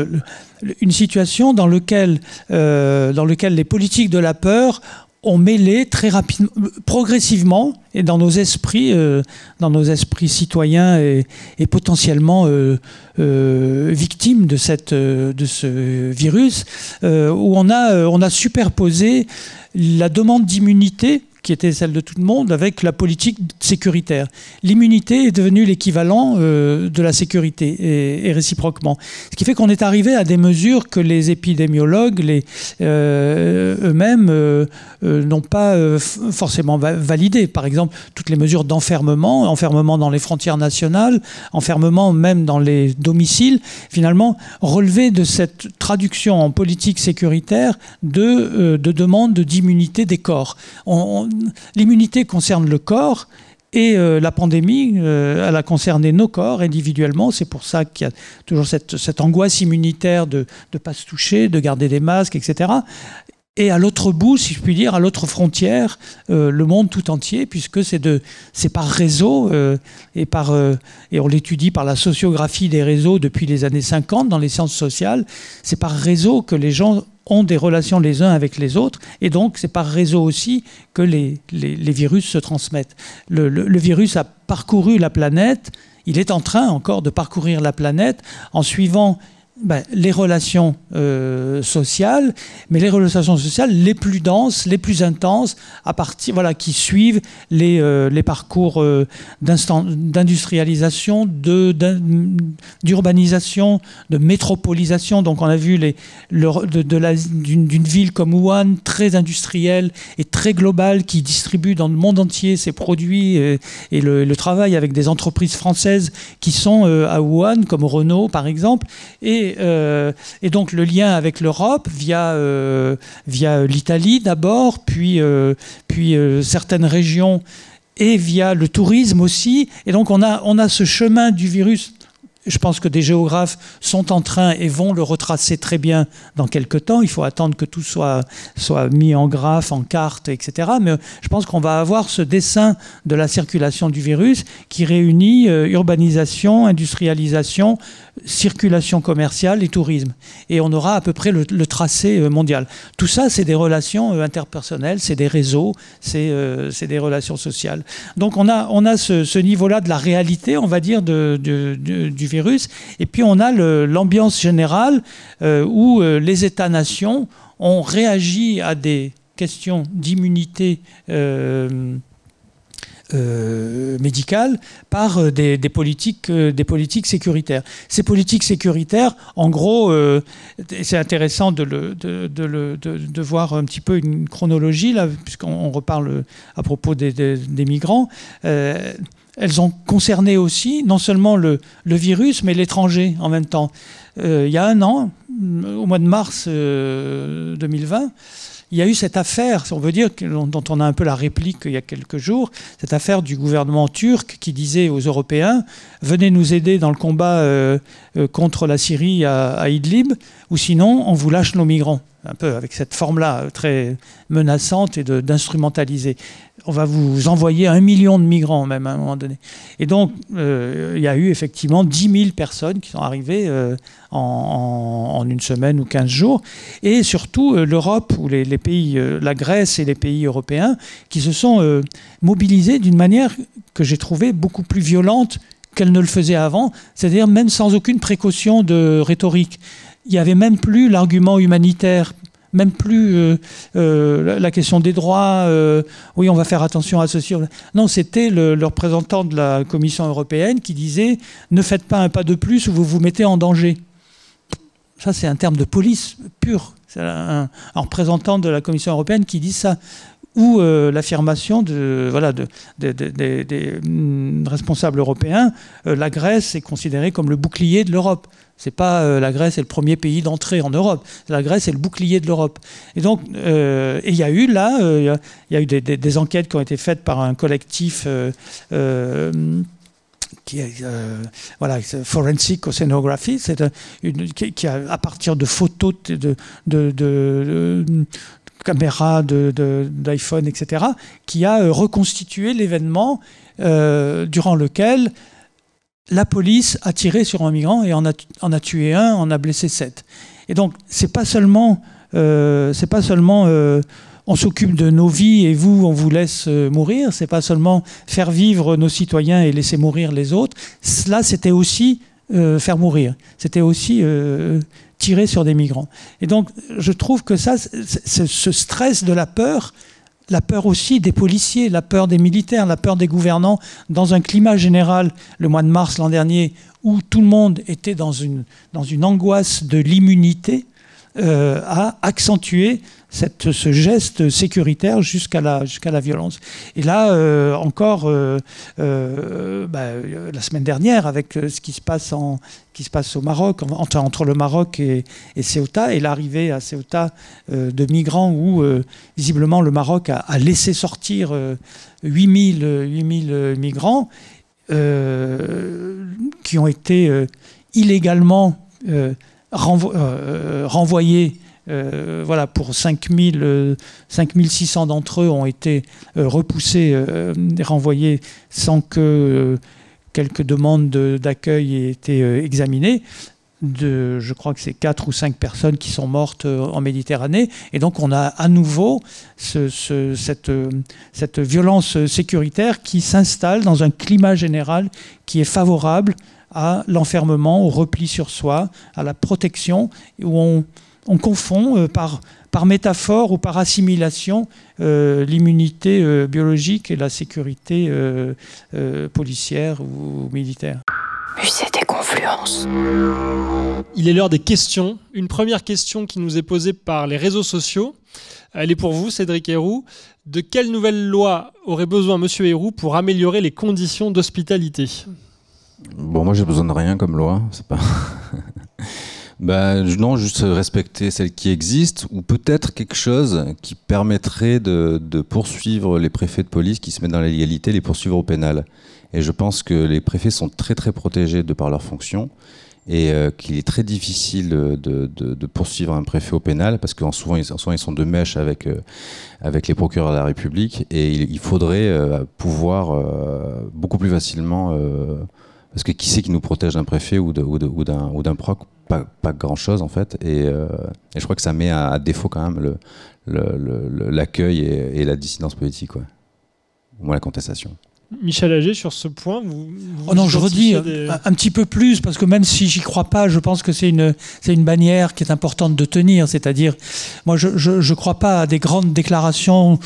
une situation dans laquelle, euh, les politiques de la peur ont mêlé très rapidement, progressivement, et dans nos esprits, euh, dans nos esprits citoyens et, potentiellement euh, euh, victimes de, cette, de ce virus, où on a, on a superposé la demande d'immunité qui était celle de tout le monde, avec la politique sécuritaire. L'immunité est devenue l'équivalent euh, de la sécurité, et, réciproquement. Ce qui fait qu'on est arrivé à des mesures que les épidémiologues euh, eux-mêmes euh, n'ont pas forcément validées. Par exemple, toutes les mesures d'enfermement, enfermement dans les frontières nationales, enfermement même dans les domiciles, finalement, relevaient de cette traduction en politique sécuritaire de, de demande d'immunité des corps. L'immunité concerne le corps et euh, la pandémie, euh, elle a concerné nos corps individuellement. C'est pour ça qu'il y a toujours cette, angoisse immunitaire de ne pas se toucher, de garder des masques, etc. Et à l'autre bout, si je puis dire, à l'autre frontière, euh, le monde tout entier, puisque c'est par réseau et par et on l'étudie par la sociographie des réseaux depuis les années 50 dans les sciences sociales. C'est par réseau que les gens ont des relations les uns avec les autres, et donc c'est par réseau aussi que les, virus se transmettent. le, virus a parcouru la planète, il est en train encore de parcourir la planète en suivant ben, les relations euh, sociales, mais les relations sociales les plus denses, les plus intenses, à partir, voilà, qui suivent les, euh, les parcours euh, d'industrialisation, d'urbanisation, de, métropolisation. Donc on a vu les, d'une ville comme Wuhan, très industrielle et très globale, qui distribue dans le monde entier ses produits et, le, le, travail avec des entreprises françaises qui sont à Wuhan, comme Renault par exemple, et euh, et, donc le lien avec l'Europe via, euh, via l'Italie d'abord, puis, euh, puis certaines régions et via le tourisme aussi. Et donc on a, on a ce chemin du virus je pense que des géographes sont en train et vont le retracer très bien dans quelques temps. Il faut attendre que tout soit, soit mis en graphe, en carte, etc. Mais je pense qu'on va avoir ce dessin de la circulation du virus qui réunit urbanisation, industrialisation, circulation commerciale et tourisme. Et on aura à peu près le, tracé euh, mondial. Tout ça, c'est des relations euh, interpersonnelles, c'est des réseaux, c'est des relations sociales. Donc on a, on a ce, niveau-là de la réalité, on va dire, de, du virus. Et puis on a l'ambiance générale euh, où euh, les États-nations ont réagi à des questions d'immunité euh, médicale par des, politiques, des politiques sécuritaires. Ces politiques sécuritaires, en gros, c'est intéressant de, voir un petit peu une chronologie, là, puisqu'on reparle à propos des, migrants elles ont concerné aussi non seulement le, virus, mais l'étranger en même temps. Euh, il y a un an, au mois de mars 2020, euh, il y a eu cette affaire, on veut dire, dont on a un peu la réplique il y a quelques jours, cette affaire du gouvernement turc qui disait aux Européens venez nous aider dans le combat euh, contre la Syrie à, Idlib, ou sinon on vous lâche nos migrants. Un peu avec cette forme-là très menaçante et d'instrumentaliser on va vous envoyer un million de migrants même à un moment donné. Et donc, euh, il y a eu effectivement 10 000 personnes qui sont arrivées euh, en, une semaine ou 15 jours. Et surtout, euh, l'Europe, ou les, pays, la Grèce et les pays européens, qui se sont mobilisés d'une manière que j'ai trouvée beaucoup plus violente qu'elle ne le faisait avant, c'est-à-dire même sans aucune précaution de rhétorique. Il n'y avait même plus l'argument humanitaire même plus euh, euh, la question des droits, euh, oui, on va faire attention à ceci. Non, c'était le, représentant de la Commission européenne qui disait ne faites pas un pas de plus ou vous vous mettez en danger. Ça, c'est un terme de police pur. C'est un, représentant de la Commission européenne qui dit ça ou l'affirmation de, voilà, de, des mm, responsables européens, la Grèce est considérée comme le bouclier de l'Europe. C'est pas euh, la Grèce est le premier pays d'entrée en Europe. La Grèce est le bouclier de l'Europe. Et donc, euh, il y a eu là, euh, il y, a eu des, enquêtes qui ont été faites par un collectif qui est voilà forensic oceanography, c'est qui, a à partir de photos de, de, caméras d'iPhone, etc., qui a reconstitué l'événement durant lequel la police a tiré sur un migrant et en a, tué un, en a blessé sept. Et donc, c'est pas seulement, euh, pas seulement euh, on s'occupe de nos vies et vous, on vous laisse euh, mourir. C'est pas seulement faire vivre nos citoyens et laisser mourir les autres. Cela, c'était aussi faire mourir. C'était aussi tirer sur des migrants. Et donc, je trouve que ça, ce stress de la peur, la peur aussi des policiers, la peur des militaires, la peur des gouvernants, dans un climat général, le mois de mars l'an dernier, où tout le monde était dans une, angoisse de l'immunité, euh, a accentué cette, ce geste sécuritaire jusqu'à la, jusqu'à la violence. Et là, euh, encore, euh, bah, la semaine dernière, avec ce qui se passe, en, qui se passe au Maroc, entre, entre le Maroc et, et Ceuta, et l'arrivée à Ceuta de migrants où, visiblement, le Maroc a, laissé sortir 8000, 8000 migrants qui ont été illégalement renvo euh, renvoyés. Euh, voilà, pour 5000, 5600 d'entre eux ont été euh, repoussés renvoyés sans que quelques demandes d'accueil aient été examinées. Je crois que c'est 4 ou 5 personnes qui sont mortes en Méditerranée. Et donc on a à nouveau ce, cette, cette violence sécuritaire qui s'installe dans un climat général qui est favorable à l'enfermement, au repli sur soi, à la protection, où on, confond euh, par, par métaphore ou par assimilation euh, l'immunité euh, biologique et la sécurité policière ou militaire. Musée des confluences. Il est l'heure des questions. Une première question qui nous est posée par les réseaux sociaux. Elle est pour vous, Cédric Héroux. De quelle nouvelle loi aurait besoin Monsieur Héroux pour améliorer les conditions d'hospitalité? Bon, moi j'ai besoin de rien comme loi. C'est pas. bah, Non, juste respecter celle qui existe, ou peut-être quelque chose qui permettrait de, de, poursuivre les préfets de police qui se mettent dans l'égalité, les poursuivre au pénal. Et je pense que les préfets sont très très protégés de par leur fonction et euh, qu'il est très difficile de, de, de, poursuivre un préfet au pénal parce qu'en souvent, ils, souvent ils sont de mèche avec, euh, avec les procureurs de la République et il, faudrait euh, pouvoir beaucoup plus facilement parce que qui c'est qui nous protège d'un préfet ou d'un proc? Pas, pas, grand chose en fait. Et, et, je crois que ça met à, défaut quand même l'accueil et, et, la dissidence politique ouais. au moins la contestation Michel Agé, sur ce point, vous, vous oh non, je redis des... un, petit peu plus, parce que même si j'y crois pas, je pense que c'est une, c'est une bannière qui est importante de tenir. C'est-à-dire, moi, je ne crois pas à des grandes déclarations.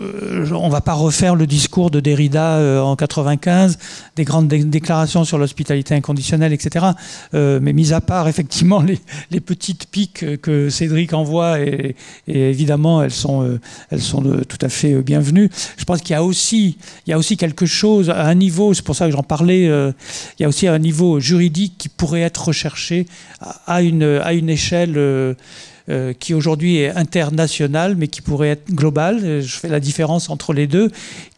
Euh, on va pas refaire le discours de Derrida euh, en 95, des grandes dé déclarations sur l'hospitalité inconditionnelle, etc. Euh, mais mis à part, effectivement, les, les, petites piques que Cédric envoie, et, et évidemment, elles sont, euh, elles sont tout à fait bienvenues. Je pense qu'il y a aussi, il y a aussi quelque chose à un niveau, c'est pour ça que j'en parlais, euh, il y a aussi un niveau juridique qui pourrait être recherché à une, à une échelle euh, euh, qui aujourd'hui est internationale, mais qui pourrait être globale. Je fais la différence entre les deux,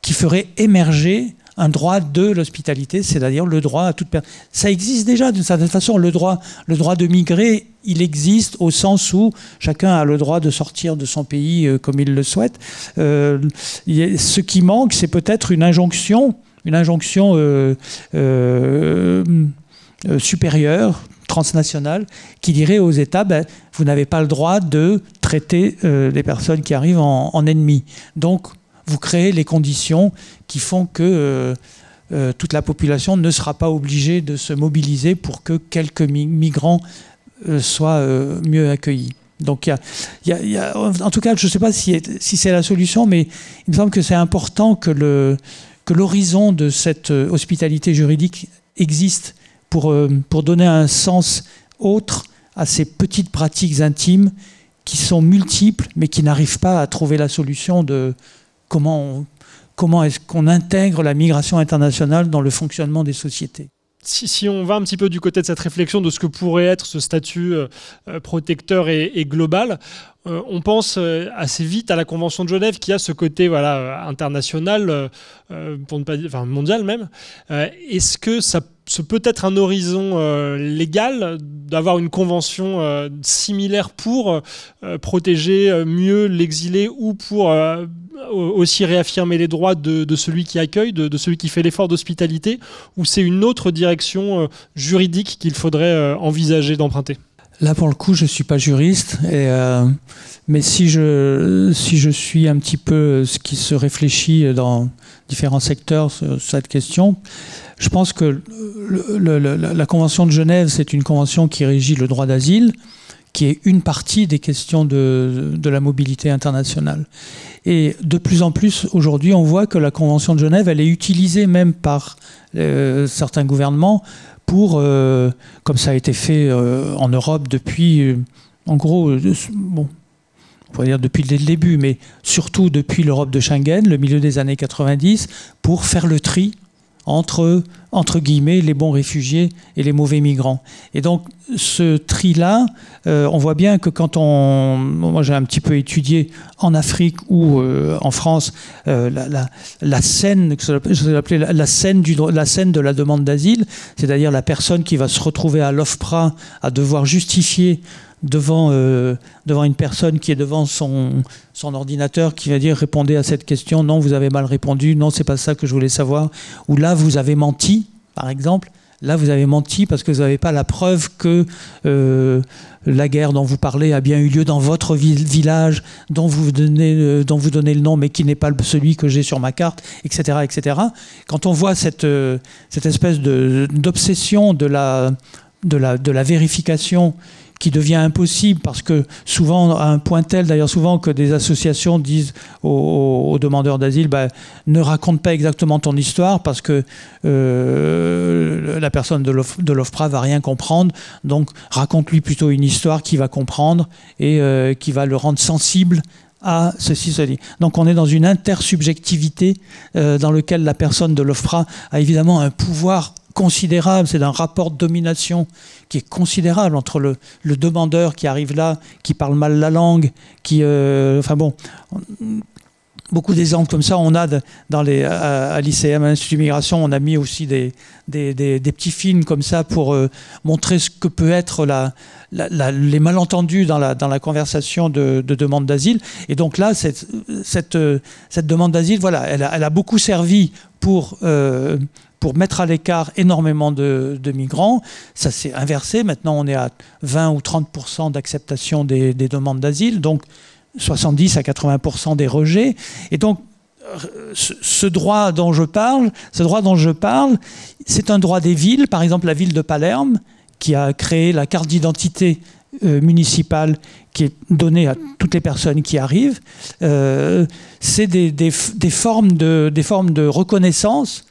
qui ferait émerger un droit de l'hospitalité, c'est-à-dire le droit à toute personne. Ça existe déjà d'une certaine façon. Le droit, le droit de migrer, il existe au sens où chacun a le droit de sortir de son pays euh, comme il le souhaite. Euh, ce qui manque, c'est peut-être une injonction, une injonction euh, supérieure, transnationale, qui dirait aux États, ben, vous n'avez pas le droit de traiter les personnes qui arrivent en, en. Donc, vous créez les conditions qui font que euh, euh, toute la population ne sera pas obligée de se mobiliser pour que quelques mi migrants euh, soient mieux accueillis. Donc, en tout cas, je ne sais pas si, c'est la solution, mais il me semble que c'est important que l'horizon de cette hospitalité juridique existe pour, pour donner un sens autre à ces petites pratiques intimes qui sont multiples, mais qui n'arrivent pas à trouver la solution de, comment, comment est-ce qu'on intègre la migration internationale dans le fonctionnement des sociétés. Si, si, on va un petit peu du côté de cette réflexion de ce que pourrait être ce statut euh, protecteur et, et global, euh, on pense euh, assez vite à la Convention de Genève qui a ce côté voilà, international, euh, pour ne pas dire, mondial même. Est-ce que ça ce peut être un horizon légal d'avoir une convention similaire pour protéger mieux l'exilé ou pour aussi réaffirmer les droits de, celui qui accueille, de celui qui fait l'effort d'hospitalité, ou c'est une autre direction juridique qu'il faudrait envisager d'emprunter? Là, pour le coup, je ne suis pas juriste, et, euh, mais si je, suis un petit peu ce qui se réfléchit dans différents secteurs sur cette question, je pense que la Convention de Genève, c'est une convention qui régit le droit d'asile, qui est une partie des questions de, la mobilité internationale. Et de plus en plus, aujourd'hui, on voit que la Convention de Genève, elle est utilisée même par euh, certains gouvernements pour, euh, comme ça a été fait euh, en Europe depuis, euh, en gros, bon, on pourrait dire depuis le début, mais surtout depuis l'Europe de Schengen, le milieu des années 90, pour faire le tri entre, entre guillemets, les bons réfugiés et les mauvais migrants. Et donc, ce tri-là, euh, on voit bien que quand on... Moi, j'ai un petit peu étudié en Afrique ou euh, en France euh, la, la, scène, je l'appelais la, la, scène du, la scène de la demande d'asile, c'est-à-dire la personne qui va se retrouver à l'OFPRA à devoir justifier devant, euh, devant une personne qui est devant son, son ordinateur qui va dire répondez à cette question, non, vous avez mal répondu, non, c'est pas ça que je voulais savoir, ou là, vous avez menti, par exemple. Là, vous avez menti parce que vous n'avez pas la preuve que euh, la guerre dont vous parlez a bien eu lieu dans votre village, dont vous donnez, euh, dont vous donnez le nom, mais qui n'est pas celui que j'ai sur ma carte, etc., etc. Quand on voit cette, cette espèce d'obsession de, la, de, la, de la vérification qui devient impossible parce que souvent, à un point tel d'ailleurs souvent que des associations disent aux, demandeurs d'asile bah, ne raconte pas exactement ton histoire parce que euh, la personne de l'OFPRA va rien comprendre, donc raconte-lui plutôt une histoire qui va comprendre et euh, qui va le rendre sensible à ceci, ceci. Donc on est dans une intersubjectivité euh, dans lequel la personne de l'OFPRA a évidemment un pouvoir considérable, c'est d'un rapport de domination qui est considérable entre le, demandeur qui arrive là, qui parle mal la langue, qui, euh, enfin bon, beaucoup d'exemples comme ça. On a dans les, à, l'ICM, à l'Institut Migration, on a mis aussi des, des, des, petits films comme ça pour euh, montrer ce que peut être la, les malentendus dans la, dans la conversation de, de demande d'asile. Et donc là, cette, cette, cette demande d'asile, voilà, elle a, beaucoup servi pour, euh, pour mettre à l'écart énormément de, migrants. Ça s'est inversé. Maintenant, on est à 20 ou 30% d'acceptation des, des demandes d'asile. Donc, 70 à 80% des rejets. Et donc, ce droit dont je parle, ce droit dont je parle, c'est un droit des villes. Par exemple, la ville de Palerme, qui a créé la carte d'identité euh, municipale qui est donnée à toutes les personnes qui arrivent. Euh, c'est des formes de reconnaissance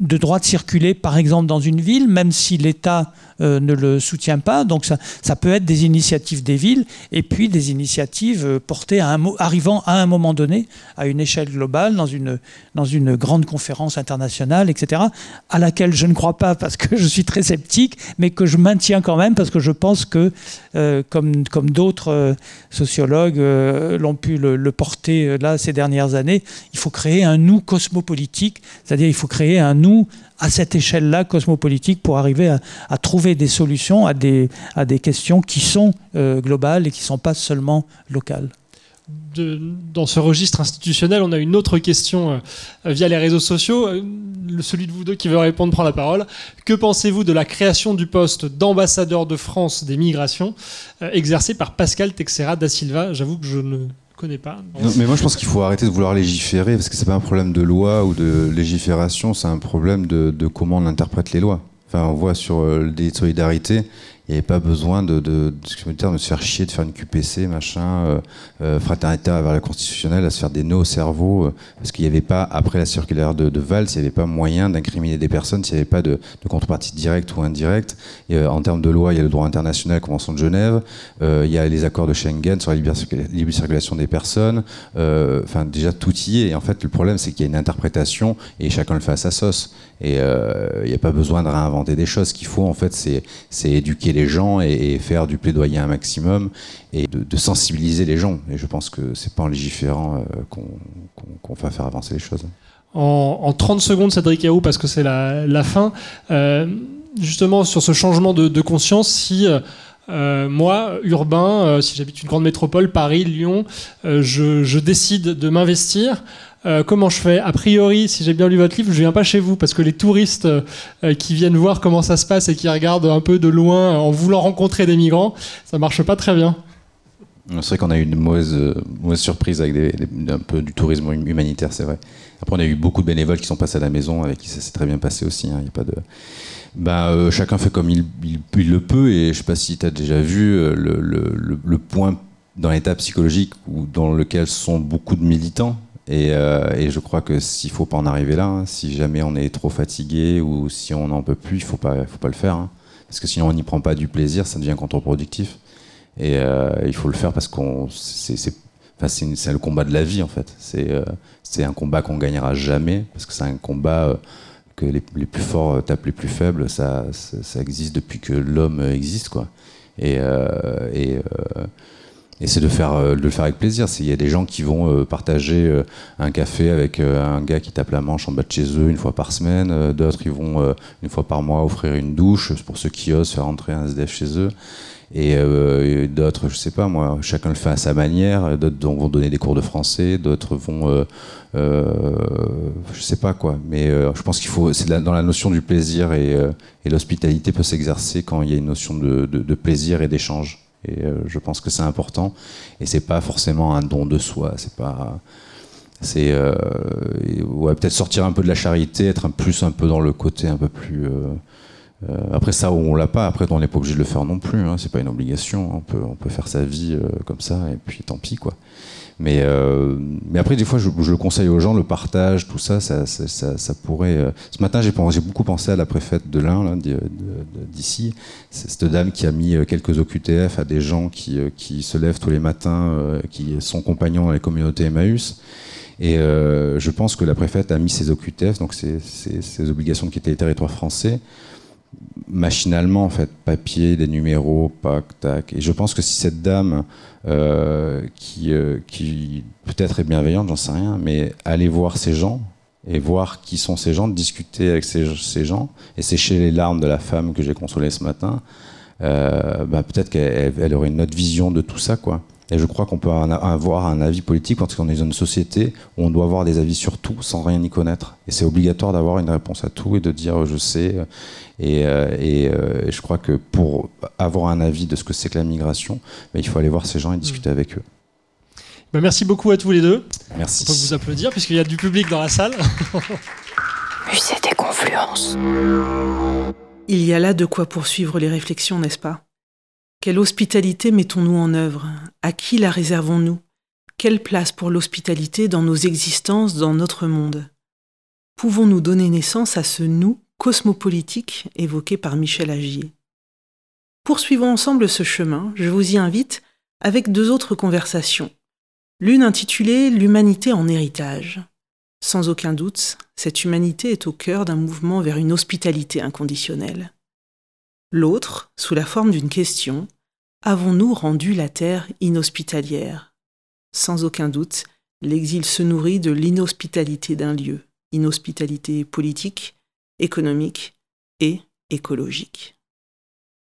de droit de circuler, par exemple, dans une ville, même si l'État euh, ne le soutient pas. Donc ça, peut être des initiatives des villes et puis des initiatives euh, portées à un, arrivant à un moment donné à une échelle globale dans une, dans une grande conférence internationale, etc., à laquelle je ne crois pas parce que je suis très sceptique, mais que je maintiens quand même parce que je pense que, euh, comme, comme d'autres sociologues l'ont pu le, le, porter là ces dernières années, il faut créer un nous cosmopolitique, c'est-à-dire il faut créer un nous à cette échelle-là cosmopolitique pour arriver à, trouver des solutions à des, à des questions qui sont euh, globales et qui ne sont pas seulement locales. Dans ce registre institutionnel, on a une autre question euh, via les réseaux sociaux. Euh, celui de vous deux qui veut répondre prend la parole. Que pensez-vous de la création du poste d'ambassadeur de France des migrations exercé par Pascal Texera da Silva? J'avoue que je ne connais pas. mais moi je pense qu'il faut arrêter de vouloir légiférer parce que c'est pas un problème de loi ou de légifération, c'est un problème de, de, comment on interprète les lois. Enfin, on voit sur le délit de solidarité, il n'y avait pas besoin de, se faire chier, de faire une QPC, machin, euh, euh, fraternité vers la constitutionnelle, à se faire des nœuds au cerveau, euh, parce qu'il n'y avait pas, après la circulaire de, Valls, il n'y avait pas moyen d'incriminer des personnes s'il n'y avait pas de, contrepartie directe ou indirecte. Euh, en termes de loi, il y a le droit international, la Convention de Genève, il y a les accords de Schengen sur la libre, circulation des personnes, enfin déjà tout y est. Et en fait, le problème, c'est qu'il y a une interprétation et chacun le fait à sa sauce. Et il n'y a pas besoin de réinventer des choses. Ce qu'il faut, en fait, c'est éduquer les gens et, faire du plaidoyer un maximum et de, sensibiliser les gens. Et je pense que c'est pas en légiférant euh, qu'on qu va faire avancer les choses. En, en 30 secondes, Cédric Aou, parce que c'est la, fin, euh, justement sur ce changement de, conscience, si euh, moi, urbain, si j'habite une grande métropole, Paris, Lyon, je, décide de m'investir. Euh, comment je fais? A priori, si j'ai bien lu votre livre, je viens pas chez vous parce que les touristes euh, qui viennent voir comment ça se passe et qui regardent un peu de loin en voulant rencontrer des migrants, ça marche pas très bien. C'est vrai qu'on a eu une mauvaise, surprise avec un peu du tourisme humanitaire, c'est vrai. Après, on a eu beaucoup de bénévoles qui sont passés à la maison avec qui ça s'est très bien passé aussi. Hein, y a pas de bah, euh, chacun fait comme il, le peut. Et je sais pas si tu as déjà vu euh, le, le, le, point dans l'état psychologique où, dans lequel sont beaucoup de militants. Et, euh, et je crois que s'il faut pas en arriver là, hein, si jamais on est trop fatigué ou si on n'en peut plus, il pas, faut pas le faire. Hein, parce que sinon on n'y prend pas du plaisir, ça devient contre-productif. Et euh, il faut le faire parce qu'on c'est c'est le combat de la vie en fait. C'est euh, un combat qu'on gagnera jamais parce que c'est un combat que les, plus forts tapent les plus faibles, ça, existe depuis que l'homme existe. Et, et c'est de, faire, de le faire avec plaisir. Il y a des gens qui vont euh, partager un café avec un gars qui tape la manche en bas de chez eux une fois par semaine. D'autres, ils vont une fois par mois offrir une douche pour ceux qui osent faire entrer un SDF chez eux. Et, euh, d'autres, je sais pas moi, chacun le fait à sa manière. D'autres vont donner des cours de français, d'autres vont, euh, euh, je sais pas quoi. Mais euh, je pense qu'il faut, c'est dans la notion du plaisir et, euh, et l'hospitalité peut s'exercer quand il y a une notion de, de, de plaisir et d'échange. Et euh, je pense que c'est important. Et c'est pas forcément un don de soi. C'est pas c'est euh, ouais, peut-être sortir un peu de la charité, être un plus un peu dans le côté un peu plus euh, après ça, on l'a pas. Après, on n'est pas obligé de le faire non plus. Hein. C'est pas une obligation. On peut, on peut faire sa vie comme ça et puis tant pis quoi. Mais, euh, mais après, des fois, je, le conseille aux gens, le partage, tout ça, ça, ça, pourrait. Euh... Ce matin, j'ai beaucoup pensé à la préfète de l'Ain, d'ici. C'est cette dame qui a mis euh, quelques OQTF à des gens qui, qui se lèvent tous les matins, qui sont compagnons dans les communautés Emmaüs Et je pense que la préfète a mis ses OQTF, donc ses, ses, obligations de quitter les territoires français, machinalement, en fait, papier, des numéros, pac, tac. Et je pense que si cette dame, euh, qui, euh, qui peut-être est bienveillante, j'en sais rien, mais aller voir ces gens et voir qui sont ces gens, discuter avec ces, ces gens et sécher les larmes de la femme que j'ai consolée ce matin, euh, bah, peut-être qu'elle aurait une autre vision de tout ça, quoi. Et je crois qu'on peut avoir un avis politique parce qu'on est dans une société où on doit avoir des avis sur tout sans rien y connaître. Et c'est obligatoire d'avoir une réponse à tout et de dire je sais. Et, euh, euh, et, je crois que pour avoir un avis de ce que c'est que la migration, bah, il faut aller voir ces gens et discuter mmh. avec eux. Bah, merci beaucoup à tous les deux. Merci. On peut vous applaudir puisqu'il y a du public dans la salle. Musée des confluences. Il y a là de quoi poursuivre les réflexions, n'est-ce pas? Quelle hospitalité mettons-nous en œuvre? À qui la réservons-nous? Quelle place pour l'hospitalité dans nos existences, dans notre monde? Pouvons-nous donner naissance à ce nous? Cosmopolitique évoqué par Michel Agier Poursuivons ensemble ce chemin, je vous y invite, avec deux autres conversations. L'une intitulée L'humanité en héritage. Sans aucun doute, cette humanité est au cœur d'un mouvement vers une hospitalité inconditionnelle. L'autre, sous la forme d'une question, Avons-nous rendu la terre inhospitalière? Sans aucun doute, l'exil se nourrit de l'inhospitalité d'un lieu, inhospitalité politique, économique et écologique.